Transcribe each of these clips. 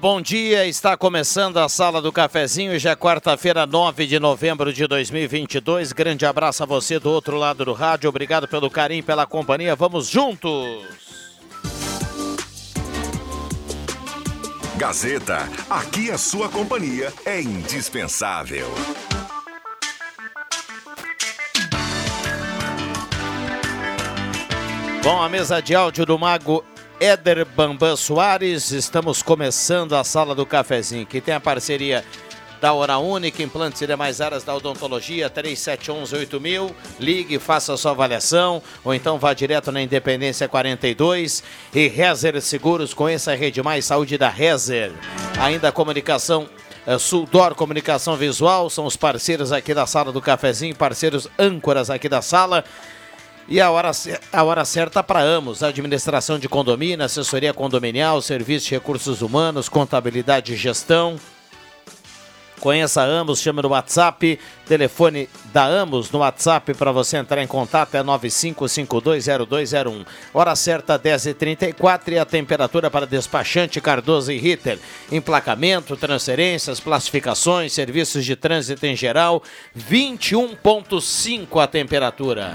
Bom dia. Está começando a Sala do Cafezinho. Já é quarta-feira, 9 de novembro de 2022. Grande abraço a você do outro lado do rádio. Obrigado pelo carinho, pela companhia. Vamos juntos. Gazeta, aqui a sua companhia é indispensável. Bom, a mesa de áudio do Mago Éder Bambam Soares. Estamos começando a sala do cafezinho, que tem a parceria da Hora Única, implantes e demais áreas da odontologia, 3711-8000. Ligue, faça sua avaliação, ou então vá direto na Independência 42. E Rezer Seguros, conheça a Rede Mais Saúde da Rezer. Ainda a comunicação é, Suldor Comunicação Visual, são os parceiros aqui da sala do cafezinho, parceiros âncoras aqui da sala. E a hora, a hora certa para Amos, administração de condomínio, assessoria condominial, serviço de recursos humanos, contabilidade e gestão. Conheça a Amos, chame no WhatsApp, telefone da Amos no WhatsApp para você entrar em contato é 95520201. Hora certa 10h34 e a temperatura para despachante Cardoso e Ritter. Emplacamento, transferências, classificações, serviços de trânsito em geral, 21.5 a temperatura.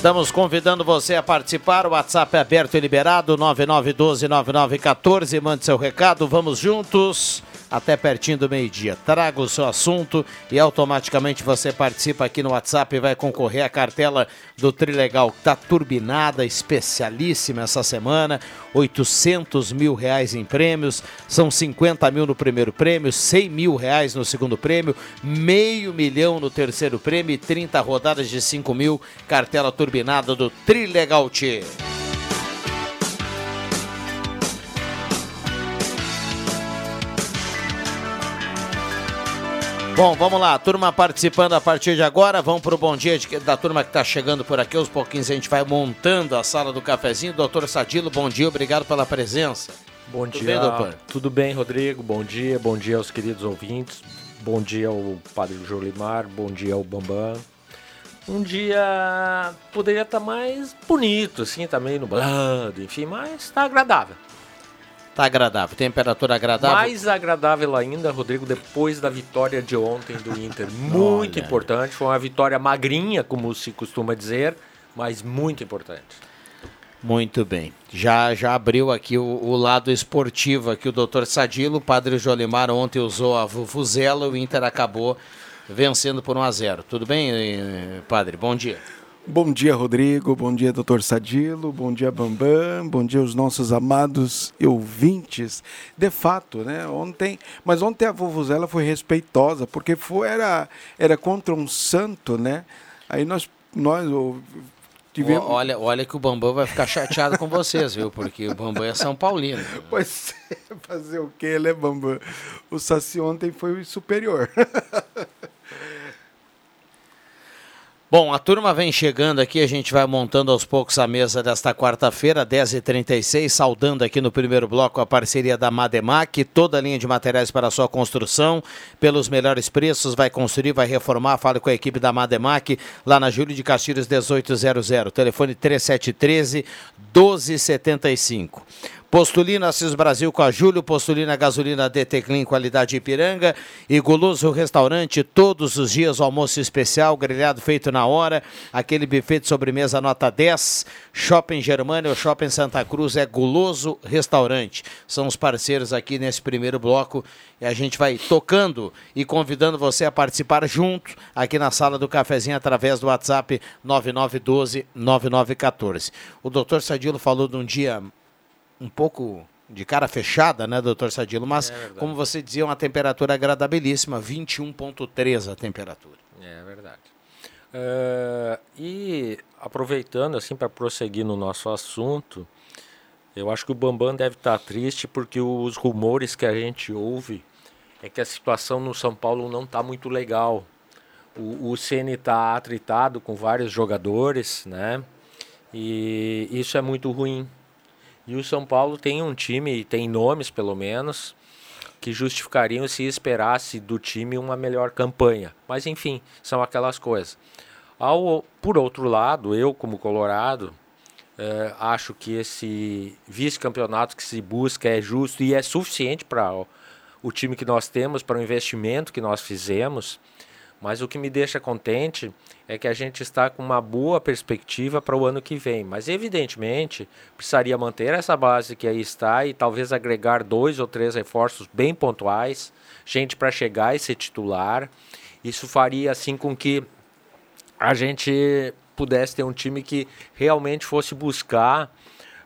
Estamos convidando você a participar. O WhatsApp é aberto e liberado: 9912-9914. Mande seu recado. Vamos juntos até pertinho do meio-dia. Traga o seu assunto e automaticamente você participa aqui no WhatsApp e vai concorrer à cartela do Trilegal, que está turbinada, especialíssima essa semana. 800 mil reais em prêmios, são 50 mil no primeiro prêmio, 100 mil reais no segundo prêmio, meio milhão no terceiro prêmio e 30 rodadas de 5 mil, cartela turbinada do Trilegal T. Bom, vamos lá, turma participando a partir de agora. Vamos para o bom dia de, da turma que está chegando por aqui. Aos pouquinhos a gente vai montando a sala do cafezinho. Doutor Sadilo, bom dia, obrigado pela presença. Bom Tudo dia, bem, doutor? Tudo bem, Rodrigo? Bom dia, bom dia aos queridos ouvintes. Bom dia ao Padre Jolimar, bom dia ao Bambam. Um dia poderia estar tá mais bonito, assim, tá meio nublado, enfim, mas está agradável. Tá agradável, temperatura agradável. Mais agradável ainda, Rodrigo, depois da vitória de ontem do Inter. Muito Olha. importante, foi uma vitória magrinha, como se costuma dizer, mas muito importante. Muito bem. Já já abriu aqui o, o lado esportivo aqui o Dr. Sadilo, o Padre Jolimar ontem usou a Vuvuzela, o Inter acabou vencendo por 1 a 0. Tudo bem, eh, Padre? Bom dia. Bom dia, Rodrigo. Bom dia, doutor Sadilo. Bom dia, Bambam. Bom dia aos nossos amados ouvintes. De fato, né? Ontem, mas ontem a vovuzela foi respeitosa, porque foi, era, era contra um santo, né? Aí nós, nós tivemos... Olha, olha que o Bambam vai ficar chateado com vocês, viu? Porque o Bambam é São Paulino. Pois é, fazer o quê, né, Bambam? O Saci ontem foi superior. Bom, a turma vem chegando aqui, a gente vai montando aos poucos a mesa desta quarta-feira, 10h36, saudando aqui no primeiro bloco a parceria da Mademac, toda a linha de materiais para sua construção, pelos melhores preços, vai construir, vai reformar, fale com a equipe da Mademac, lá na Júlio de Castilhos 1800, telefone 3713 1275. Postulina Assis Brasil com a Júlio, Postulina Gasolina DT Clean, qualidade Ipiranga e Goloso Restaurante, todos os dias almoço especial, grelhado feito na hora, aquele buffet de sobremesa nota 10, Shopping Germânia ou Shopping Santa Cruz é Goloso Restaurante. São os parceiros aqui nesse primeiro bloco e a gente vai tocando e convidando você a participar junto aqui na sala do cafezinho através do WhatsApp 9912 9914. O doutor Sadilo falou de um dia um pouco de cara fechada, né, doutor Sadilo? Mas, é como você dizia, uma temperatura agradabilíssima, 21,3 a temperatura. É verdade. Uh, e aproveitando, assim, para prosseguir no nosso assunto, eu acho que o Bambam deve estar tá triste porque os rumores que a gente ouve é que a situação no São Paulo não está muito legal. O, o CN está atritado com vários jogadores, né? E isso é muito ruim e o São Paulo tem um time, tem nomes pelo menos, que justificariam se esperasse do time uma melhor campanha. Mas enfim, são aquelas coisas. Ao, por outro lado, eu como Colorado, eh, acho que esse vice-campeonato que se busca é justo e é suficiente para o, o time que nós temos, para o investimento que nós fizemos. Mas o que me deixa contente é que a gente está com uma boa perspectiva para o ano que vem. Mas, evidentemente, precisaria manter essa base que aí está e talvez agregar dois ou três reforços bem pontuais, gente para chegar e ser titular. Isso faria assim com que a gente pudesse ter um time que realmente fosse buscar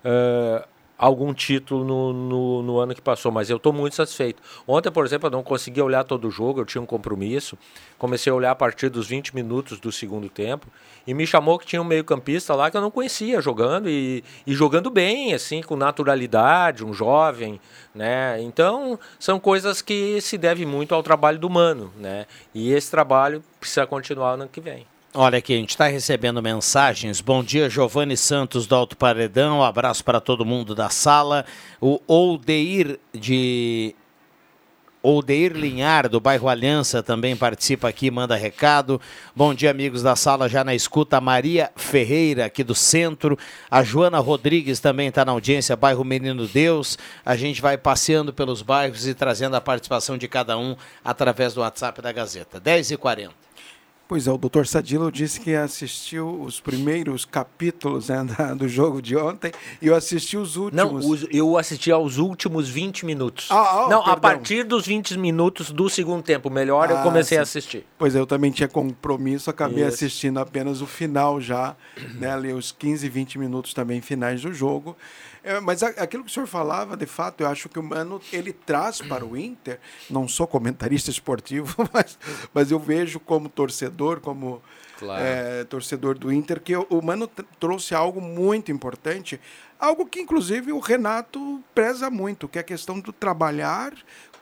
uh, algum título no, no, no, ano que passou, mas eu estou muito satisfeito. Ontem, por exemplo, eu não consegui olhar todo o jogo, eu tinha um compromisso. Comecei a olhar a partir dos 20 minutos do segundo tempo e me chamou que tinha um meio-campista lá que eu não conhecia jogando e, e jogando bem, assim, com naturalidade, um jovem, né? Então, são coisas que se deve muito ao trabalho do Mano, né? E esse trabalho precisa continuar no ano que vem. Olha aqui, a gente está recebendo mensagens. Bom dia, Giovanni Santos do Alto Paredão. Um abraço para todo mundo da sala. O Oldeir de Oldeir Linhar, do bairro Aliança, também participa aqui, manda recado. Bom dia, amigos da sala, já na escuta. Maria Ferreira, aqui do centro. A Joana Rodrigues também está na audiência, bairro Menino Deus. A gente vai passeando pelos bairros e trazendo a participação de cada um através do WhatsApp da Gazeta. 10h40. Pois é, o doutor Sadilo disse que assistiu os primeiros capítulos né, do jogo de ontem e eu assisti os últimos. Não, eu assisti aos últimos 20 minutos. Ah, ah, Não, perdão. a partir dos 20 minutos do segundo tempo, melhor, ah, eu comecei sim. a assistir. Pois é, eu também tinha compromisso, acabei Isso. assistindo apenas o final já, né, ali os 15, 20 minutos também finais do jogo. É, mas aquilo que o senhor falava, de fato, eu acho que o Mano ele traz para o Inter, não sou comentarista esportivo, mas, mas eu vejo como torcedor, como claro. é, torcedor do Inter, que o, Mano trouxe algo muito importante, algo que inclusive o Renato preza muito, que é a questão do trabalhar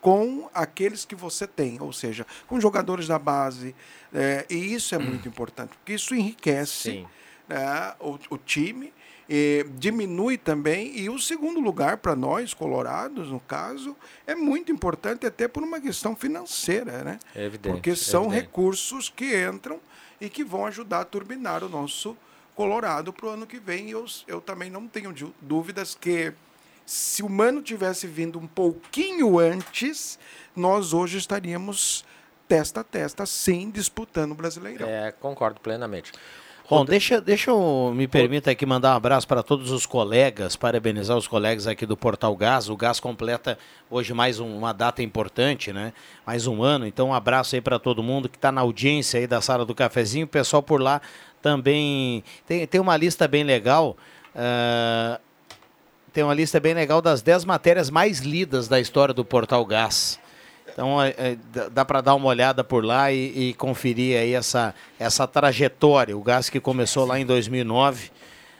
com aqueles que você tem, ou seja, com jogadores da base. É, e isso é muito importante, porque isso enriquece né, o, o time eh, diminui também. E o segundo lugar, para nós, colorados, no caso, é muito importante até por uma questão financeira, né? É evidente. Porque são evidente. recursos que entram e que vão ajudar a turbinar o nosso Colorado para o ano que vem. Eu, eu também não tenho dúvidas que se o Mano tivesse vindo um pouquinho antes, nós hoje estaríamos testa a testa, sim, disputando o Brasileirão. É, concordo plenamente. Bom, deixa, deixa eu me permita aqui mandar um abraço para todos os colegas, parabenizar os colegas aqui do Portal Gás. O Gás completa hoje mais um, uma data importante, né? Mais um ano. Então, um abraço aí para todo mundo que está na audiência aí da sala do cafezinho. O pessoal por lá também tem, tem uma lista bem legal. Uh, tem uma lista bem legal das 10 matérias mais lidas da história do Portal Gás. Então é, é, dá para dar uma olhada por lá e, e, conferir aí essa, essa trajetória. O gás que começou lá em 2009,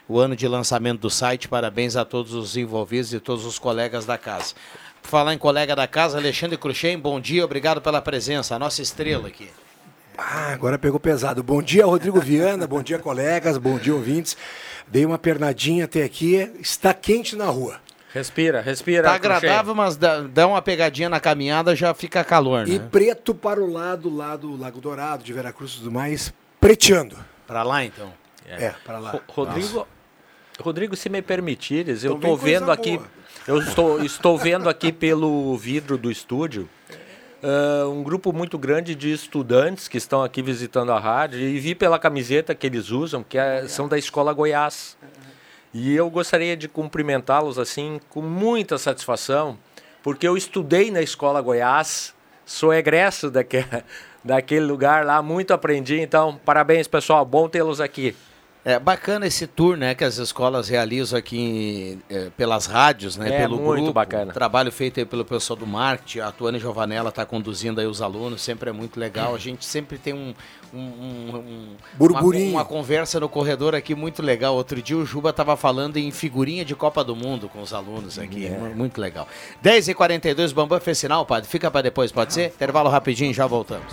o ano de lançamento do site. Parabéns a todos os envolvidos e todos os colegas da casa. Por falar em colega da casa, Alexandre Cruxem, bom dia, obrigado pela presença, a nossa estrela aqui. Ah, agora pegou pesado. Bom dia, Rodrigo Viana. bom dia, colegas. Bom dia, ouvintes. Dei uma pernadinha até aqui. Está quente na rua. Respira, respira. Tá agradável, mas dá, dá, uma pegadinha na caminhada, já fica calor, né? E preto para o lado, lá do Lago Dourado, de Veracruz e tudo mais, preteando. Para lá, então? É, é para lá. Rodrigo, Rodrigo, se me permitires, eu estou vendo aqui... Boa. Eu estou, estou vendo aqui pelo vidro do estúdio uh, um grupo muito grande de estudantes que estão aqui visitando a rádio e vi pela camiseta que eles usam, que é, são da Escola Goiás. E eu gostaria de cumprimentá-los assim com muita satisfação, porque eu estudei na Escola Goiás, sou egresso daquele, daquele lugar lá, muito aprendi. Então, parabéns, pessoal, bom tê-los aqui. É bacana esse tour, né, que as escolas realizam aqui é, pelas rádios, né, é, pelo muito grupo. bacana. Trabalho feito aí pelo pessoal do marketing, a Tuane Giovanella está conduzindo aí os alunos, sempre é muito legal. A gente sempre tem um, um, um burburinho, uma, uma, conversa no corredor aqui muito legal. Outro dia o Juba estava falando em figurinha de Copa do Mundo com os alunos aqui, é. muito legal. 10h42, Bambam fez sinal, padre. Fica para depois, pode ser? Intervalo rapidinho, já voltamos.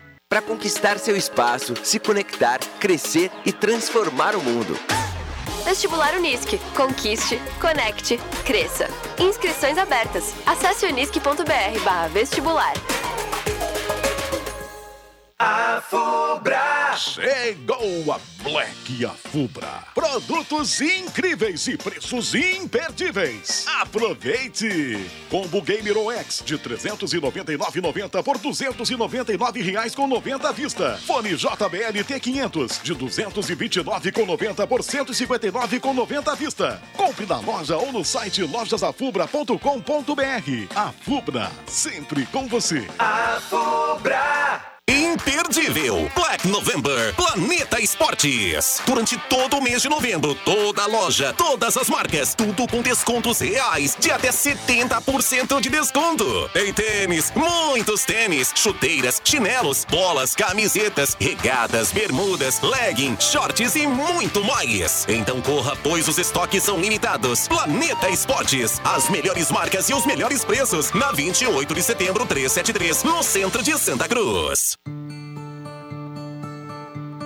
para conquistar seu espaço, se conectar, crescer e transformar o mundo. Vestibular Unisque. Conquiste, conecte, cresça. Inscrições abertas. Acesse unisque.br/vestibular. A Fubra! Chegou a Black Afubra. Produtos incríveis e preços imperdíveis. Aproveite! Combo Gamer OX de 399,90 por 299 reais com 90 à vista. Fone JBL T500 de 229,90 por 159,90 à vista. Compre na loja ou no site lojasafubra.com.br. A Fubra, sempre com você. A Fubra! Imperdível. Black November. Planeta Esportes. Durante todo o mês de novembro, toda loja, todas as marcas, tudo com descontos reais de até 70% de desconto. Tem tênis, muitos tênis, chuteiras, chinelos, bolas, camisetas, regadas, bermudas, legging, shorts e muito mais. Então corra, pois os estoques são limitados. Planeta Esportes. As melhores marcas e os melhores preços. Na 28 de setembro 373, no centro de Santa Cruz.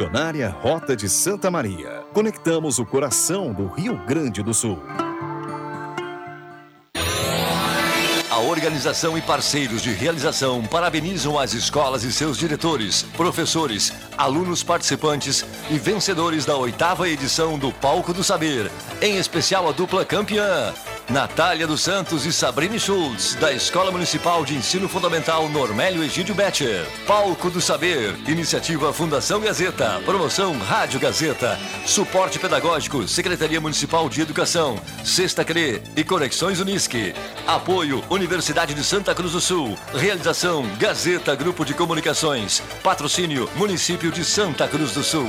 Missionária Rota de Santa Maria. Conectamos o coração do Rio Grande do Sul. A organização e parceiros de realização parabenizam as escolas e seus diretores, professores, alunos participantes e vencedores da oitava edição do Palco do Saber, em especial a dupla campeã. Natália dos Santos e Sabrine Schultz, da Escola Municipal de Ensino Fundamental Normélio Egídio Betcher. Palco do Saber, iniciativa Fundação Gazeta, promoção Rádio Gazeta, suporte pedagógico, Secretaria Municipal de Educação, Sexta CRE e Conexões Unisque. Apoio Universidade de Santa Cruz do Sul. Realização Gazeta Grupo de Comunicações. Patrocínio Município de Santa Cruz do Sul.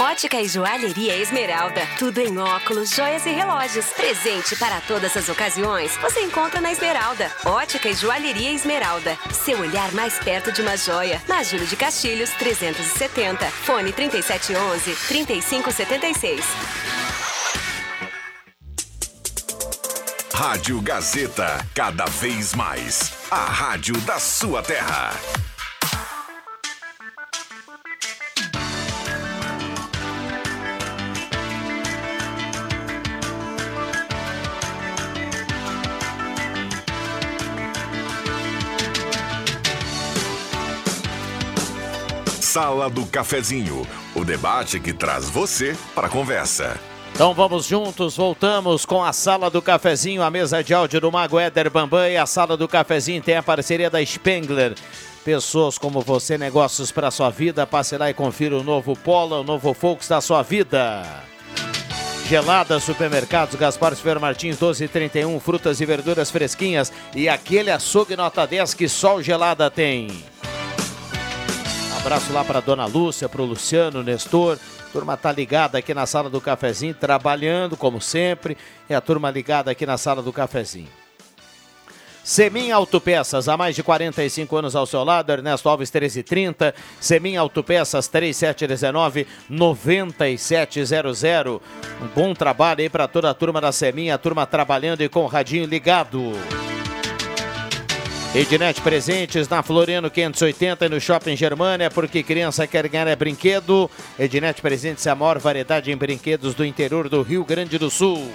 Ótica e Joalheria Esmeralda. Tudo em óculos, joias e relógios. Presente para todas as ocasiões. Você encontra na Esmeralda. Ótica e Joalheria Esmeralda. Seu olhar mais perto de uma joia. Na Júlio de Castilhos, 370. Fone 3711 3576. Rádio Gazeta, cada vez mais. A rádio da sua terra. Sala do Cafezinho, o debate que traz você para a conversa. Então vamos juntos, voltamos com a Sala do Cafezinho, a mesa de áudio do Mago Éder Bambam e a Sala do Cafezinho tem a parceria da Spengler. Pessoas como você, negócios para sua vida, passe lá e confira o novo Polo, o novo Focus da sua vida. Gelada Supermercados, Gaspar Silveira Martins, 1231, frutas e verduras fresquinhas e aquele açougue nota 10 que só o Gelada tem. Abraço lá para Dona Lúcia, para o Luciano, Nestor. Turma tá ligada aqui na sala do cafezinho, trabalhando como sempre. É a turma ligada aqui na sala do cafezinho. Semin Autopeças, há mais de 45 anos ao seu lado, Ernesto Alves 1330, Semin Autopeças 3719 9700. Um bom trabalho aí para toda a turma da Semin, a turma trabalhando e com o radinho ligado. Ednet Presentes na Floriano 580 e no Shopping Germânia, porque criança quer ganhar é brinquedo. Ednet Presentes é a maior variedade em brinquedos do interior do Rio Grande do Sul.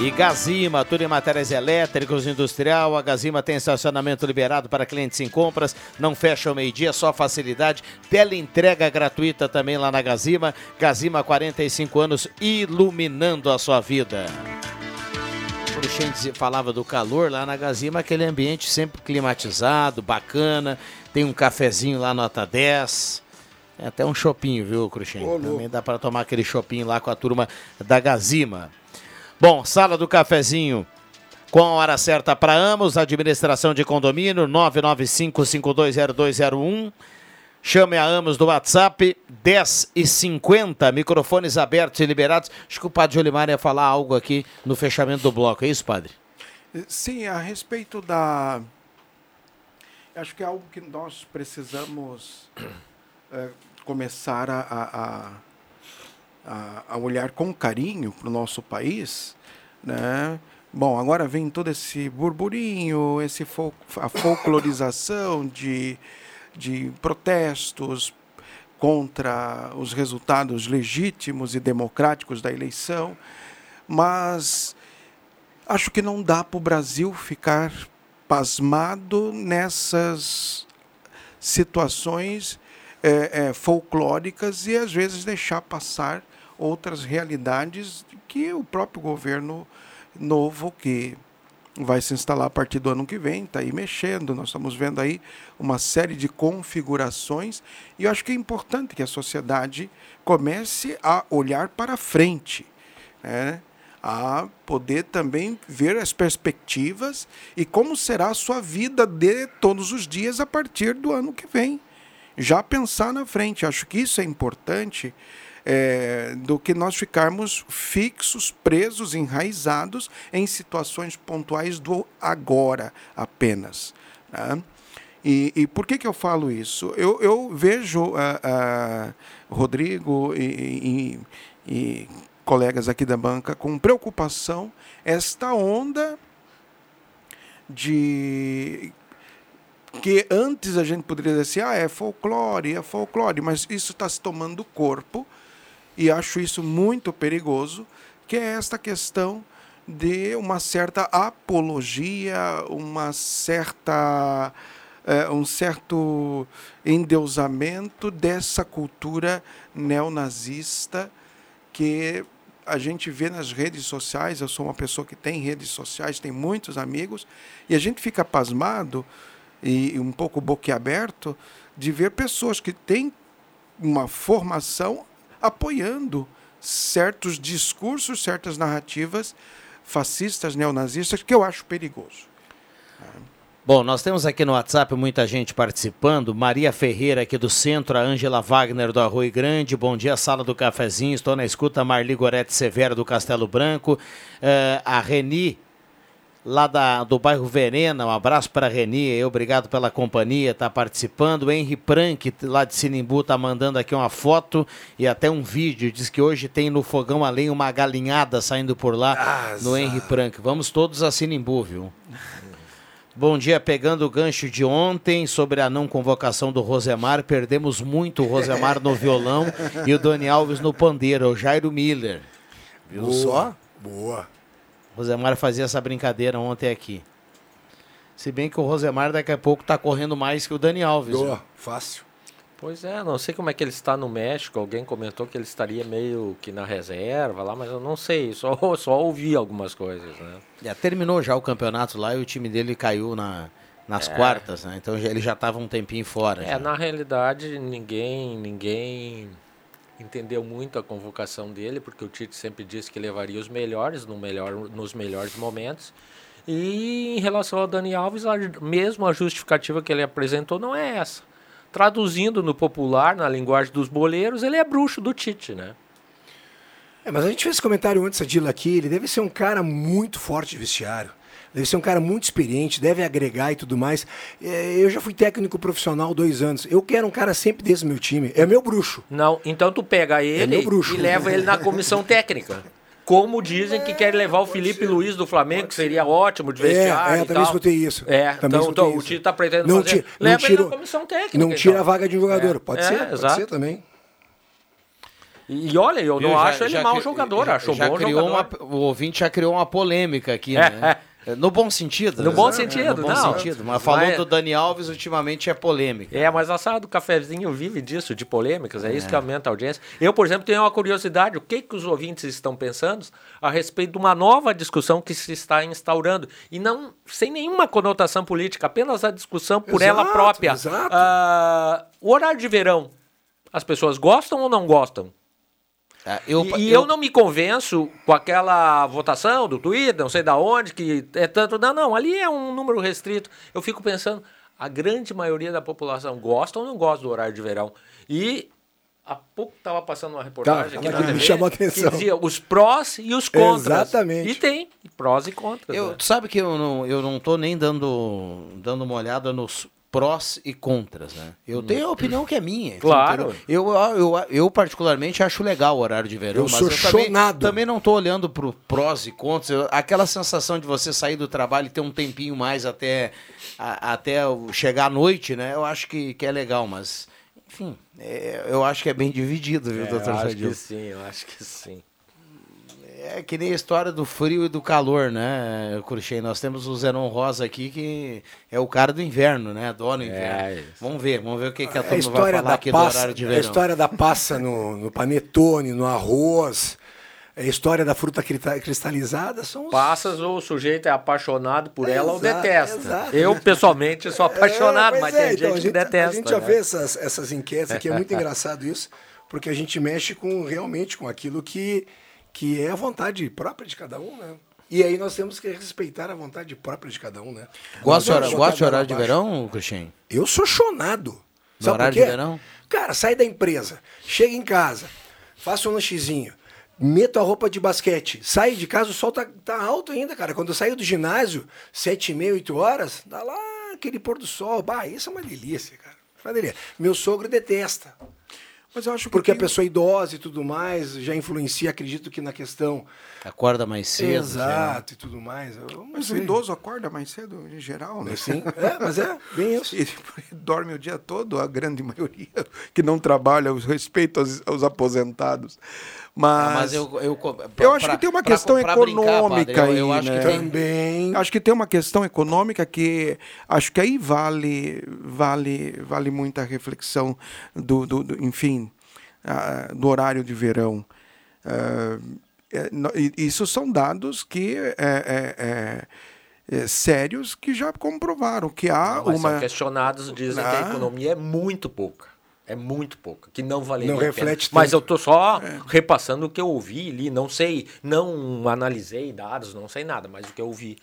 E Gazima, tudo em matérias elétricos, industrial. A Gazima tem estacionamento liberado para clientes em compras. Não fecha ao meio-dia, só facilidade. Tela entrega gratuita também lá na Gazima. Gazima, 45 anos, iluminando a sua vida. O Cruxente falava do calor lá na Gazima, aquele ambiente sempre climatizado, bacana. Tem um cafezinho lá, nota 10. É até um chopinho, viu, Cruxente? Também dá para tomar aquele chopinho lá com a turma da Gazima. Bom, sala do cafezinho com a hora certa para Amos, administração de condomínio 995520201. Chame a Amos do WhatsApp 10 e 50, microfones abertos e liberados. Acho que o padre Olimar ia falar algo aqui no fechamento do bloco, é isso, padre? Sim, a respeito da. Acho que é algo que nós precisamos é, começar a, a, a, olhar com carinho para o nosso país. Né? Bom, agora vem todo esse burburinho, esse fol a folclorização de de protestos contra os resultados legítimos e democráticos da eleição, mas acho que não dá para o Brasil ficar pasmado nessas situações é, é, folclóricas e às vezes deixar passar outras realidades que o próprio governo novo que vai se instalar a partir do ano que vem, está aí mexendo, nós estamos vendo aí uma série de configurações e eu acho que é importante que a sociedade comece a olhar para frente, né? a poder também ver as perspectivas e como será a sua vida de todos os dias a partir do ano que vem. Já pensar na frente, acho que isso é importante é, do que nós ficarmos fixos, presos, enraizados em situações pontuais do agora apenas. Né? E, e, por que, que eu falo isso? Eu, eu vejo uh, uh, Rodrigo e, e, e colegas aqui da banca com preocupação esta onda de que antes a gente poderia dizer assim, ah, é folclore, é folclore, mas isso está se tomando corpo e acho isso muito perigoso, que é esta questão de uma certa apologia, uma certa é, um certo endeusamento dessa cultura neonazista que a gente vê nas redes sociais. Eu sou uma pessoa que tem redes sociais, tem muitos amigos, e a gente fica pasmado e um pouco boquiaberto de ver pessoas que têm uma formação apoiando certos discursos, certas narrativas fascistas, neonazistas, que eu acho perigoso. Bom, nós temos aqui no WhatsApp muita gente participando. Maria Ferreira aqui do centro, a Ângela Wagner do Arroio Grande. Bom dia, sala do cafezinho. Estou na escuta. Marli Gorete Severo do Castelo Branco. Uh, a Reni lá da, do bairro Verena. Um abraço para a Reni, obrigado pela companhia, está participando. O Henry Prank, lá de Sinimbu, está mandando aqui uma foto e até um vídeo. Diz que hoje tem no fogão além uma galinhada saindo por lá Asa. no Henry Prank. Vamos todos a Sinimbu, viu? Bom dia, pegando o gancho de ontem sobre a não convocação do Rosemar, perdemos muito o Rosemar no violão e o Dani Alves no pandeiro, o Jairo Miller. Viu Boa. só? Boa. Rosemar fazia essa brincadeira ontem aqui. Se bem que o Rosemar daqui a pouco está correndo mais que o Dani Alves. Boa, fácil. Pois é, não sei como é que ele está no México. Alguém comentou que ele estaria meio que na reserva lá, mas eu não sei. Só, só ouvi algumas coisas, né? Já terminou já o campeonato lá e o time dele caiu na, nas é. quartas, né? Então ele já estava um tempinho fora. É, já. na realidade ninguém, ninguém entendeu muito a convocação dele, porque o Tite sempre disse que levaria os melhores no melhor, nos melhores momentos. E em relação ao Dani Alves, a, mesmo a justificativa que ele apresentou não é essa. Traduzindo no popular, na linguagem dos boleiros, ele é bruxo do Tite, né? É, mas a gente fez esse comentário antes, Adila, aqui. Ele deve ser um cara muito forte de vestiário deve ser um cara muito experiente, deve agregar e tudo mais. É, eu já fui técnico profissional dois anos. Eu quero um cara sempre desse meu time. É meu bruxo. Não, então tu pega ele é e leva ele na comissão técnica. Como dizem que quer levar o Felipe Luiz do Flamengo, que seria ótimo de vestiário. É, é também escutei isso. É, também então, então o Tite está pretendendo não fazer. Tira, leva não tira, ele na comissão técnica. Não tira então. a vaga de um jogador. É, pode é, ser, exato. pode ser também. E olha, eu não já, acho ele já, mau jogador, já, acho bom criou jogador. Uma, o ouvinte já criou uma polêmica aqui, né? É, no bom sentido. No né? bom sentido, no bom não. sentido. Mas falou mas... do Dani Alves, ultimamente é polêmica. É, mas a sala do cafezinho vive disso, de polêmicas, é, é, isso que aumenta a audiência. Eu, por exemplo, tenho uma curiosidade, o que, que os ouvintes estão pensando a respeito de uma nova discussão que se está instaurando, e não sem nenhuma conotação política, apenas a discussão por exato, ela própria. Exato. Uh, o horário de verão, as pessoas gostam ou não gostam? É, eu, e, e eu, eu, não me convenço com aquela votação do Twitter, não sei da onde, que é tanto. Não, não, ali é um número restrito. Eu fico pensando, a grande maioria da população gosta ou não gosta do horário de verão. E há pouco estava passando uma reportagem tá, aqui na TV, me chamou a atenção. que dizia os prós e os contras. Exatamente. E tem prós e contras. Eu, né? Tu sabe que eu não, eu não tô nem dando, dando uma olhada nos prós e contras, né? Eu tenho a opinião que é minha. Claro. Eu, eu, eu, eu, particularmente acho legal o horário de verão, eu mas sou eu chonado. também, também não estou olhando para prós e contras. Eu, aquela sensação de você sair do trabalho e ter um tempinho mais até, a, até chegar à noite, né? Eu acho que, que é legal, mas enfim, é, eu acho que é bem dividido, viu, é, doutor Eu acho que sim, eu acho que sim. É que nem a história do frio e do calor, né, Cruxem? Nós temos o Zenon Rosa aqui, que é o cara do inverno, né? Adora o inverno. É vamos ver, vamos ver o que, que a turma vai falar aqui passa, do horário de verão. A história da passa no, no panetone, no arroz, a história da fruta cristalizada são os... Passas ou o sujeito é apaixonado por ela ou detesta. Exato. Eu, pessoalmente, sou apaixonado, é, mas é, tem então, gente, gente, que detesta. A gente já né? vê essas, essas enquetes aqui, é muito engraçado isso, porque a gente mexe com realmente com aquilo que que é a vontade própria de cada um, né? E aí nós temos que respeitar a vontade própria de cada um, né? Gosta de horário, de verão, Cristian? Eu sou chonado. Sabe horário de verão? Cara, sai da empresa, chega em casa, faça um lanchezinho, meto a roupa de basquete, sai de casa, o sol tá, tá alto ainda, cara. Quando eu saio do ginásio, sete e meia, oito horas, dá lá aquele pôr do sol. Bah, isso é uma delícia, cara. Uma delícia. Meu sogro detesta. Mas eu acho que Porque tem- a pessoa idosa e tudo mais já influencia, acredito que na questão. Acorda mais cedo. Exato e tudo mais. Eu Mas o sei. idoso acorda mais cedo, em geral, né? Sim, é, mas é, bem isso. Ele dorme o dia todo, a grande maioria que não trabalha, eu respeito aos, aos aposentados. Mas, Ah, mas eu, eu, eu acho que tem uma questão econômica eu, aí, eu acho né? que tem, Também. Acho que tem uma questão econômica que acho que aí vale vale vale muita reflexão do, do- do- enfim ah, do horário de verão. Ah, e isso são dados que é, é, é, é, sérios que já comprovaram que há Não, mas uma são questionados, dizem que a Ah. economia é muito pouca. É muito pouca, que não valeria Não reflete pena. Mas eu tô só repassando o que eu ouvi ali, não sei, não analisei dados, não sei nada, mas o que eu ouvi.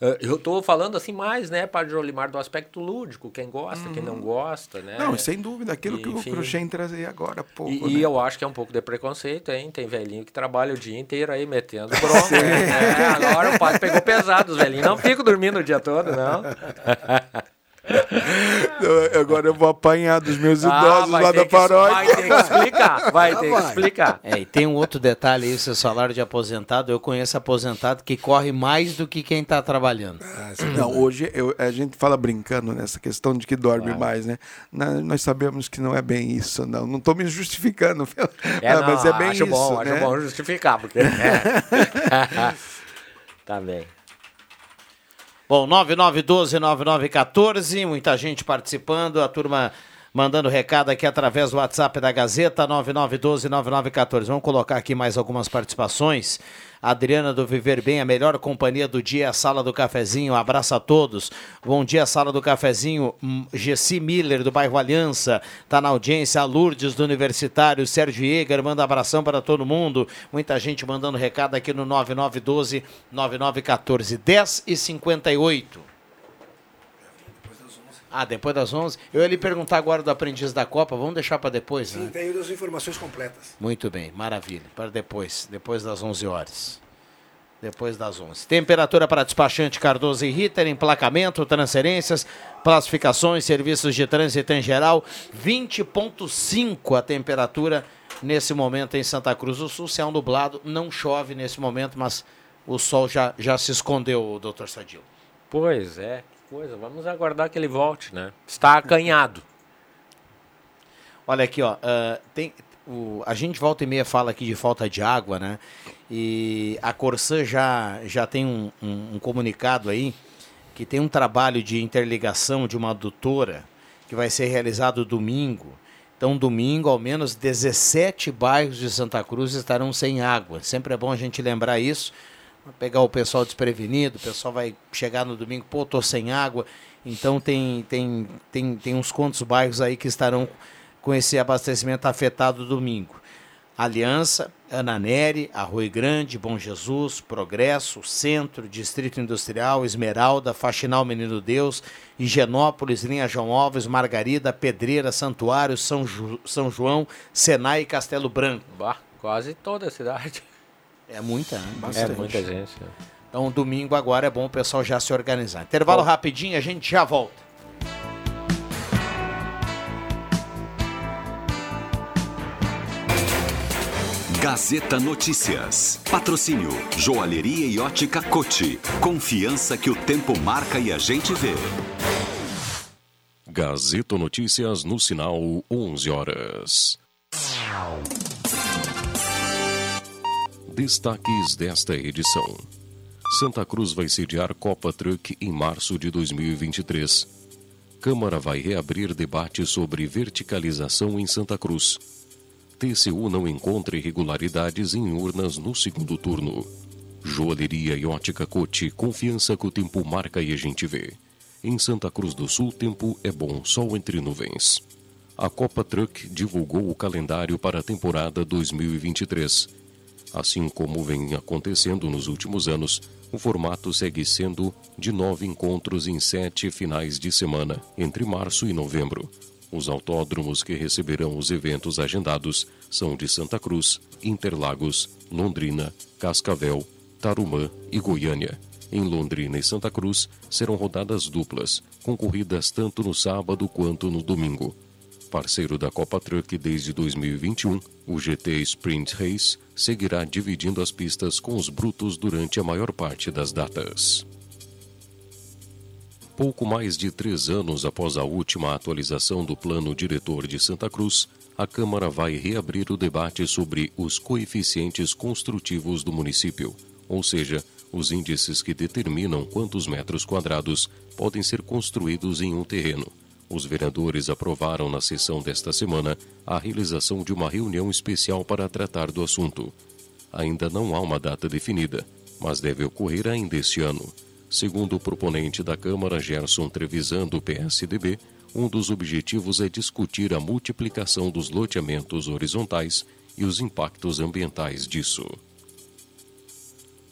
Eh, Eu tô falando assim mais, né, Padre Olimar, do aspecto lúdico, quem gosta, quem não gosta, né? Não, sem dúvida, aquilo que Enfim. o Cruxem trazia agora há pouco. E, e né? eu acho que é um pouco de preconceito, hein? Tem velhinho que trabalha o dia inteiro aí metendo bronca. né? Agora o padre pegou pesado, os velhinhos não ficam dormindo o dia todo, não. Agora eu vou apanhar dos meus Ah, idosos vai lá da que- paróquia. Vai ter que explicar, vai ter que explicar. É, e tem um outro detalhe aí, vocês falaram de aposentado. Eu conheço aposentado que corre mais do que quem está trabalhando. Não, hoje eu- a gente fala brincando nessa questão de que dorme mais, né? Nós sabemos que não é bem isso, não. Não estou me justificando? É, Ah, não, mas é bem acho isso, bom, né? acho bom justificar, porque... tá bem. Bom, 9912-9914, muita gente participando, a turma mandando recado aqui através do WhatsApp da Gazeta, 9912-9914. Vamos colocar aqui mais algumas participações. Adriana do Viver Bem, a melhor companhia do dia, a Sala do Cafezinho. Abraço a todos. Bom dia, Sala do Cafezinho. Gessi Miller, do bairro Aliança, está na audiência. A Lourdes, do Universitário. Sérgio Eger, manda abração para todo mundo. Muita gente mandando recado aqui no 9912-9914. 10 e 58. Ah, depois das 11. Eu ia lhe perguntar agora do aprendiz da Copa. Vamos deixar para depois, Sim, né? tem as informações completas. Muito bem, maravilha. Para depois, depois das 11 horas. Depois das 11. Temperatura para despachante Cardoso e Ritter, emplacamento, transferências, classificações, serviços de trânsito em geral. 20,5 a temperatura nesse momento em Santa Cruz do Sul. Céu nublado, não chove nesse momento, mas o sol já, já se escondeu, doutor Sadil. Pois é, coisa. Vamos aguardar que ele volte, né? Está acanhado. Olha aqui, ó. ah, tem, o, a gente volta e meia fala aqui de falta de água, né? E a Corsã já, já tem um, um- um comunicado aí que tem um trabalho de interligação de uma adutora que vai ser realizado domingo. Então, domingo, ao menos 17 bairros de Santa Cruz estarão sem água. Sempre é bom a gente lembrar isso. Pegar o pessoal desprevenido, o pessoal vai chegar no domingo, pô, tô sem água. Então tem, tem, tem, tem uns quantos bairros aí que estarão com esse abastecimento afetado domingo. Aliança, Ananeri, Arroio Grande, Bom Jesus, Progresso, Centro, Distrito Industrial, Esmeralda, Faxinal Menino Deus, Higienópolis, Linha João Alves, Margarida, Pedreira, Santuário, São, Ju- São João, Senai e Castelo Branco. Bah, quase toda a cidade. É muita, né? É muita gente. né? Então, domingo agora é bom o pessoal já se organizar. Intervalo rapidinho, a gente já volta. Gazeta Notícias. Patrocínio Joalheria e Ótica Cote. Confiança que o tempo marca e a gente vê. Gazeta Notícias no sinal 11 horas. Destaques desta edição. Santa Cruz vai sediar Copa Truck em março de 2023. Câmara vai reabrir debate sobre verticalização em Santa Cruz. TCU não encontra irregularidades em urnas no segundo turno. Joalheria e ótica Cote, confiança que o tempo marca e a gente vê. Em Santa Cruz do Sul, tempo é bom, sol entre nuvens. A Copa Truck divulgou o calendário para a temporada 2023. Assim como vem acontecendo nos últimos anos, o formato segue sendo de nove encontros em sete finais de semana, entre março e novembro. Os autódromos que receberão os eventos agendados são de Santa Cruz, Interlagos, Londrina, Cascavel, Tarumã e Goiânia. Em Londrina e Santa Cruz serão rodadas duplas, com corridas tanto no sábado quanto no domingo. Parceiro da Copa Truck desde 2021, o GT Sprint Race seguirá dividindo as pistas com os brutos durante a maior parte das datas. Pouco mais de três anos após a última atualização do Plano Diretor de Santa Cruz, a Câmara vai reabrir o debate sobre os coeficientes construtivos do município, ou seja, os índices que determinam quantos metros quadrados podem ser construídos em um terreno. Os vereadores aprovaram na sessão desta semana a realização de uma reunião especial para tratar do assunto. Ainda não há uma data definida, mas deve ocorrer ainda este ano. Segundo o proponente da Câmara, Gerson Trevisan, do PSDB, um dos objetivos é discutir a multiplicação dos loteamentos horizontais e os impactos ambientais disso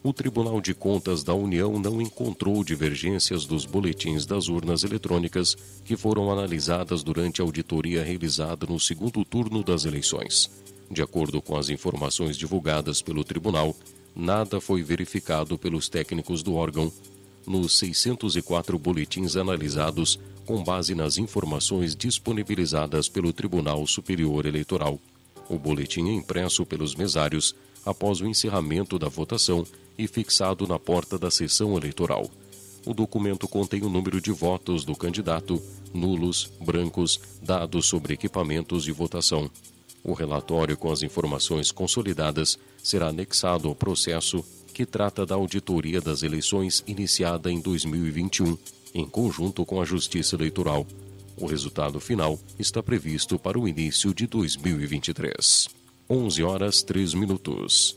o Tribunal de Contas da União não encontrou divergências dos boletins das urnas eletrônicas que foram analisadas durante a auditoria realizada no segundo turno das eleições. De acordo com as informações divulgadas pelo tribunal, nada foi verificado pelos técnicos do órgão nos 604 boletins analisados com base nas informações disponibilizadas pelo Tribunal Superior Eleitoral. O boletim é impresso pelos mesários após o encerramento da votação e fixado na porta da sessão eleitoral. O documento contém o número de votos do candidato, nulos, brancos, dados sobre equipamentos de votação. O relatório com as informações consolidadas será anexado ao processo que trata da auditoria das eleições iniciada em 2021, em conjunto com a Justiça Eleitoral. O resultado final está previsto para o início de 2023. 11 horas 3 minutos.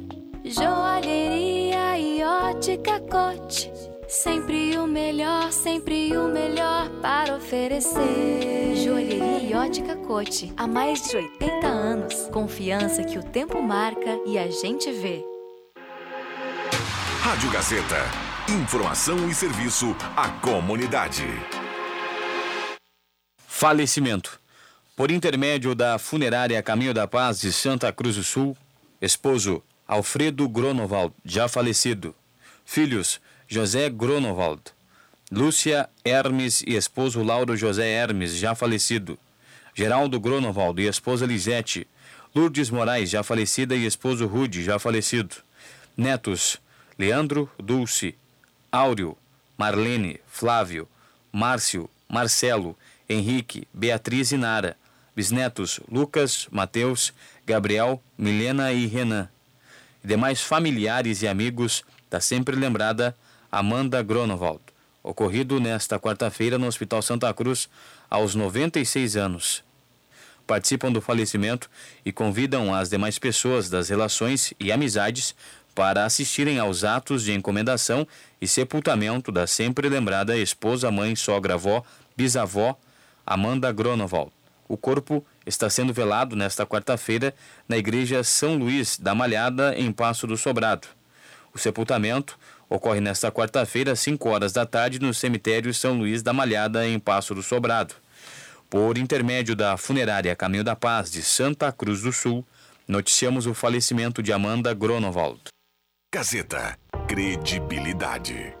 Joalheria e ótica cote. Sempre o melhor, sempre o melhor para oferecer. Joalheria e ótica cote. Há mais de 80 anos. Confiança que o tempo marca e a gente vê. Rádio Gazeta. Informação e serviço à comunidade. Falecimento. Por intermédio da funerária Caminho da Paz de Santa Cruz do Sul, esposo Alfredo Gronovald, já falecido. Filhos: José Gronovald, Lúcia Hermes e esposo Lauro José Hermes, já falecido. Geraldo Gronovald e esposa Lisete. Lourdes Moraes, já falecida, e esposo Rude, já falecido. Netos: Leandro, Dulce, Áureo, Marlene, Flávio, Márcio, Marcelo, Henrique, Beatriz e Nara. Bisnetos: Lucas, Mateus, Gabriel, Milena e Renan e demais familiares e amigos da sempre lembrada Amanda Gronovald, ocorrido nesta quarta-feira no Hospital Santa Cruz, aos 96 anos. Participam do falecimento e convidam as demais pessoas das relações e amizades para assistirem aos atos de encomendação e sepultamento da sempre lembrada esposa, mãe, sogra, avó, bisavó, Amanda Gronovald. O corpo está sendo velado nesta quarta-feira na Igreja São Luís da Malhada, em Passo do Sobrado. O sepultamento ocorre nesta quarta-feira, às 5 horas da tarde, no cemitério São Luís da Malhada, em Passo do Sobrado. Por intermédio da funerária Caminho da Paz de Santa Cruz do Sul, noticiamos o falecimento de Amanda Gronovald. Gazeta. Credibilidade.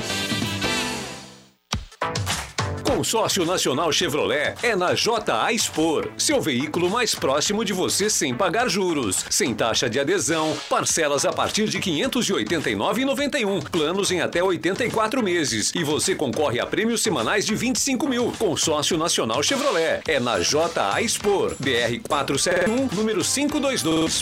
Consórcio Nacional Chevrolet é na JA Expor, seu veículo mais próximo de você sem pagar juros, sem taxa de adesão, parcelas a partir de R$ 589,91, planos em até 84 meses e você concorre a prêmios semanais de 25 mil. Consórcio Nacional Chevrolet é na JA Expor, BR 471, número 522.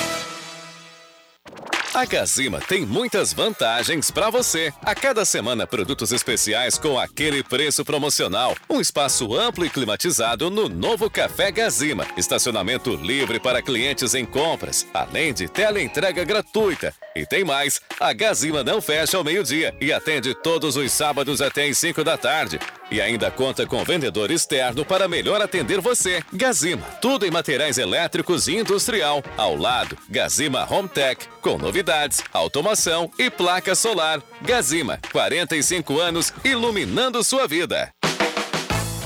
A Gazima tem muitas vantagens para você. A cada semana, produtos especiais com aquele preço promocional. Um espaço amplo e climatizado no novo Café Gazima. Estacionamento livre para clientes em compras, além de tela entrega gratuita. E tem mais: a Gazima não fecha ao meio-dia e atende todos os sábados até às 5 da tarde. E ainda conta com vendedor externo para melhor atender você. Gazima, tudo em materiais elétricos e industrial. Ao lado, Gazima Home Tech, com novidades, automação e placa solar. Gazima, 45 anos iluminando sua vida.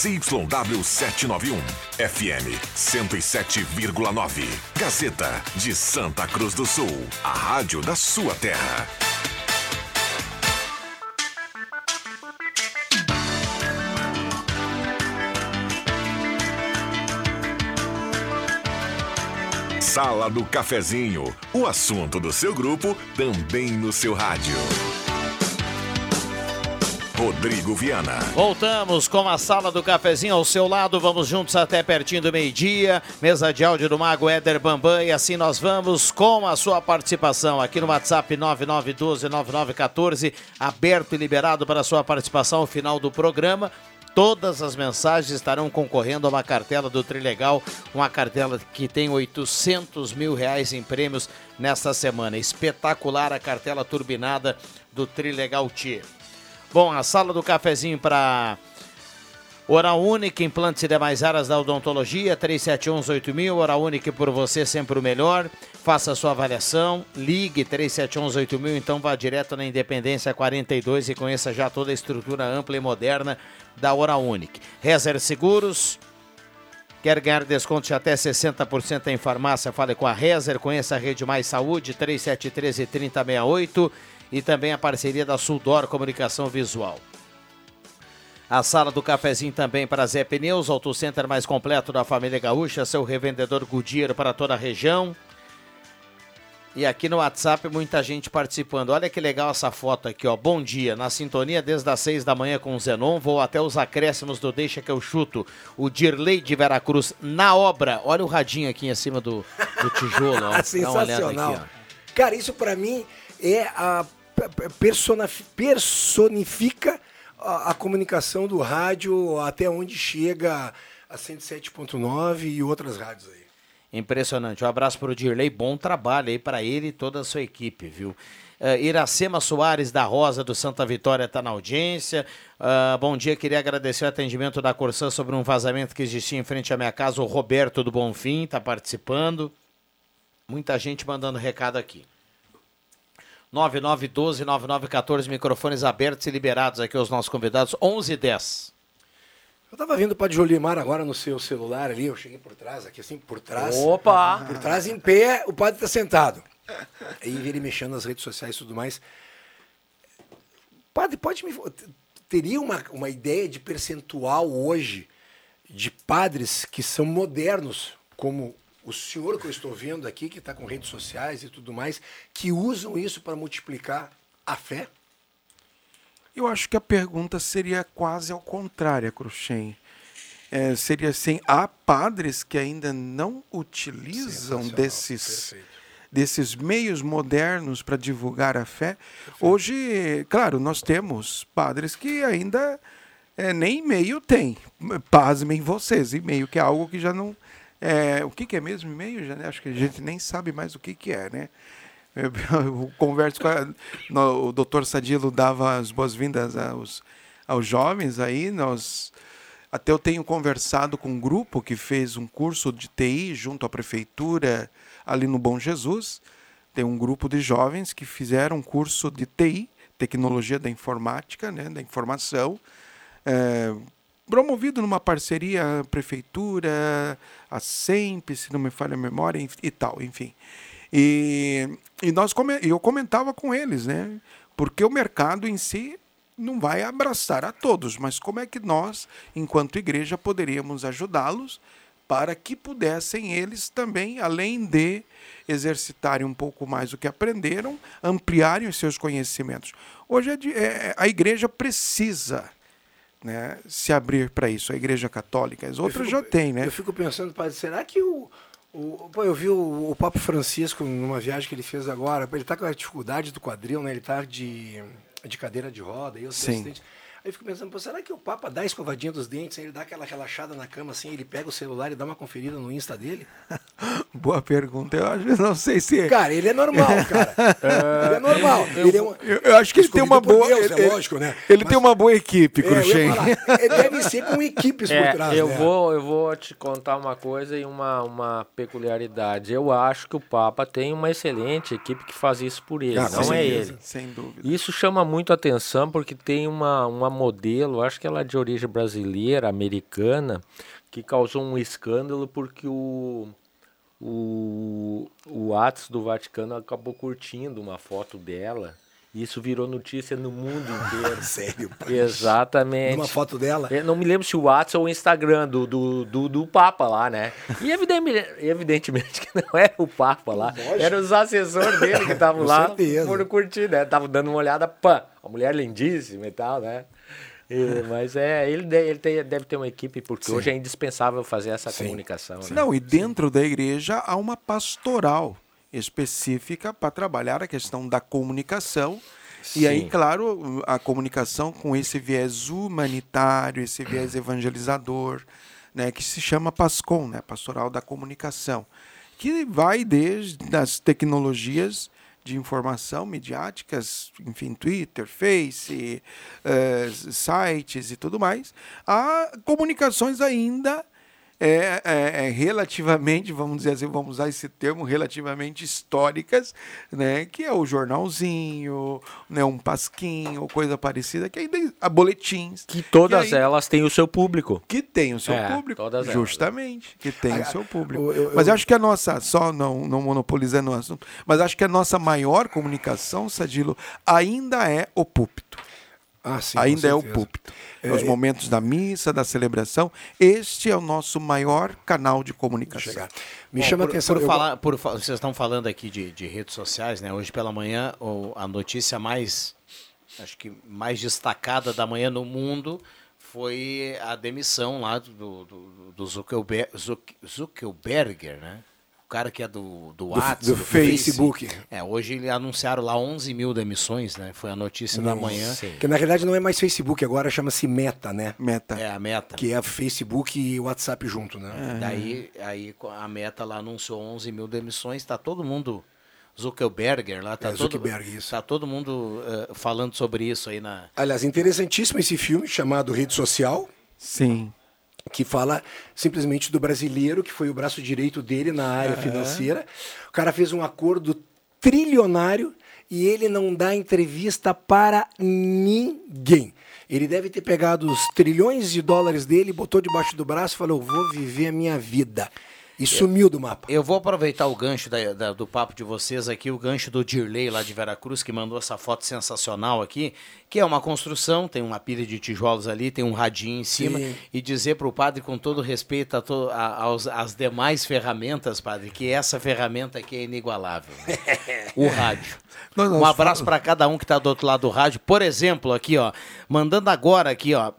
ZYW 791, FM 107,9. Gazeta de Santa Cruz do Sul, a rádio da sua terra. Sala do Cafezinho, o assunto do seu grupo também no seu rádio. Rodrigo Viana. Voltamos com a sala do cafezinho ao seu lado. Vamos juntos até pertinho do meio-dia. Mesa de áudio do Mago Éder Bambam. E assim nós vamos com a sua participação aqui no WhatsApp 99129914. Aberto e liberado para a sua participação ao final do programa. Todas as mensagens estarão concorrendo a uma cartela do Trilegal, uma cartela que tem 800 mil reais em prêmios nesta semana. Espetacular a cartela turbinada do Trilegal Tia. Bom, a sala do cafezinho para Oral Única, implantes e demais áreas da odontologia, 3711-8000. Oral Única por você, sempre o melhor. Faça a sua avaliação, ligue 3711-8000, então vá direto na Independência 42 e conheça já toda a estrutura ampla e moderna da Oral Unique. Rezer Seguros, Quer ganhar desconto de até 60% em farmácia? Fale com a Rezer, conheça a Rede Mais Saúde, 3713-3068 e também a parceria da Suldor Comunicação Visual. A sala do cafezinho também para Zé Pneus, Auto Center mais completo da família Gaúcha, seu revendedor Goodyear para toda a região. E aqui no WhatsApp muita gente participando. Olha que legal essa foto aqui, ó. Bom dia, na sintonia desde as seis da manhã com o Zenon, vou até os acréscimos do Deixa que eu chuto. O Dirley de Veracruz na obra. Olha o radinho aqui em cima do, do tijolo, ó. Sensacional. Aqui, Cara, isso para mim é a personifica a, a, comunicação do rádio até onde chega a 107.9 e outras rádios aí. Impressionante. Um abraço para o Dirley, bom trabalho aí para ele e toda a sua equipe, viu? Uh, Iracema Soares da Rosa do Santa Vitória está na audiência. Uh, bom dia, queria agradecer o atendimento da Corsã sobre um vazamento que existia em frente à minha casa. O Roberto do Bonfim está participando. Muita gente mandando recado aqui. 9912-9914, microfones abertos e liberados aqui aos nossos convidados. 11 e 10. Eu tava vendo o Padre Jolimar agora no seu celular ali, eu cheguei por trás, aqui assim, por trás. Opa! Por trás, em pé, o padre tá sentado. Aí ele mexendo nas redes sociais e tudo mais. Padre, pode me. Teria uma, uma ideia de percentual hoje de padres que são modernos, como o senhor que eu estou vendo aqui, que está com redes sociais e tudo mais, que usam isso para multiplicar a fé? Eu acho que a pergunta seria quase ao contrário, Cruxem. É, seria assim, há padres que ainda não utilizam desses, desses meios modernos para divulgar a fé. Hoje, claro, nós temos padres que ainda é, nem e-mail tem. Pasmem vocês, e-mail que é algo que já não. É, o que, que é mesmo e-mail? Acho que a gente nem sabe mais o que, que é, né? Eu, eu converso com a, no, o doutor Sadilo dava as boas-vindas aos, aos jovens aí, nós até eu tenho conversado com um grupo que fez um curso de TI junto à prefeitura ali no Bom Jesus. Tem um grupo de jovens que fizeram um curso de TI, tecnologia da informática, né, da informação, é, promovido numa parceria prefeitura, a SEMP, se não me falha a memória e, tal, enfim. E, e nós eu comentava com eles, né? Porque o mercado em si não vai abraçar a todos, mas como é que nós, enquanto igreja, poderíamos ajudá-los para que pudessem eles também, além de exercitarem um pouco mais o que aprenderam, ampliarem os seus conhecimentos. Hoje é, é, a igreja precisa né, se abrir para isso, a igreja católica. As outras fico, já têm, né? Eu fico pensando, padre, será que o, o, pô, eu vi o, o Papa Francisco numa viagem que ele fez agora. Ele está com a dificuldade do quadril, né? Ele está de, de cadeira de roda. E Sim. Aí eu fico pensando, pô, será que o Papa dá a escovadinha dos dentes, ele dá aquela relaxada na cama assim, ele pega o celular e dá uma conferida no Insta dele? Boa pergunta. Eu acho, não sei se. Cara, ele é normal, cara. ele é normal. Eu, ele é uma... eu, eu acho que ele tem uma boa. Deus, ele, é lógico, né? Ele Mas... tem uma boa equipe, Cruxem. É, deve ser com equipes é, por trás. Eu, né? vou, eu vou te contar uma coisa e uma, uma peculiaridade. Eu acho que o Papa tem uma excelente equipe que faz isso por ele, ah, não é ele. Sem dúvida. Isso chama muito atenção porque tem uma, uma modelo, acho que ela é de origem brasileira, americana, que causou um escândalo porque o, o, o Atos do Vaticano acabou curtindo uma foto dela. E isso virou notícia no mundo inteiro. Sério? Pai. Exatamente. Uma foto dela? Eu não me lembro se o WhatsApp ou o Instagram do, do, do, do, Papa lá, né? E evidentemente, evidentemente que não era o Papa lá. Lógico. Era os assessores dele que estavam lá certeza. por curtir, né? Estavam dando uma olhada, pã, a mulher lindíssima e tal, né? E, mas é, ele, ele tem, deve ter uma equipe, porque Sim. hoje é indispensável fazer essa Sim. comunicação. Né? Não, e dentro Sim. da igreja há uma pastoral específica para trabalhar a questão da comunicação. E aí, claro, a comunicação com esse viés humanitário, esse viés evangelizador, né, que se chama PASCOM, né, Pastoral da Comunicação, que vai desde as tecnologias de informação midiáticas, enfim, Twitter, Face, uh, sites e tudo mais, a comunicações ainda é, é, é, relativamente, vamos dizer assim, vamos usar esse termo, relativamente históricas, né, que é o jornalzinho, né, um pasquinho, coisa parecida, que ainda a boletins. Que todas que elas têm o seu público. Que tem o seu é, público, todas justamente, elas. que tem o seu público. Eu, eu, mas eu acho que a nossa, só não, não monopolizando o assunto, mas acho que a nossa maior comunicação, Sadilo, ainda é o púlpito. Ah, sim, ainda é o púlpito. É, Os momentos da missa, da celebração, este é o nosso maior canal de comunicação. Chegar. Me Bom, chama por, atenção. Por falar, por, vocês estão falando aqui de, de, redes sociais, né? Hoje pela manhã, a notícia mais, acho que mais destacada da manhã no mundo foi a demissão lá do, do, do Zuckerberg, Zuckerberger, né? Cara que é do, do WhatsApp, do, do, Facebook. Face. É, hoje eles anunciaram lá 11 mil demissões, né? Foi a notícia Nossa. da manhã. Sim. Que na realidade não é mais Facebook, agora chama-se Meta, né? Meta. É, a Meta. Que é Facebook e WhatsApp junto, né? É. Daí aí a Meta lá anunciou 11 mil demissões, tá todo mundo... Zuckerberger lá, tá, é, todo, isso. tá todo mundo uh, falando sobre isso aí na... Aliás, interessantíssimo esse filme chamado Rede Social. Sim que fala simplesmente do brasileiro, que foi o braço direito dele na área uhum. financeira. O cara fez um acordo trilionário e ele não dá entrevista para ninguém. Ele deve ter pegado os trilhões de dólares dele, botou debaixo do braço e falou: Vou viver a minha vida. E sumiu do mapa. Eu vou aproveitar o gancho da, da, do papo de vocês aqui, o gancho do Dirley lá de Veracruz, que mandou essa foto sensacional aqui, que é uma construção, tem uma pilha de tijolos ali, tem um radinho em cima, Sim. e dizer para o padre, com todo respeito a to, a, aos, às demais ferramentas, padre, que essa ferramenta aqui é inigualável. o rádio. Um abraço para cada um que está do outro lado do rádio. Por exemplo, aqui, ó, mandando agora aqui, ó, uh,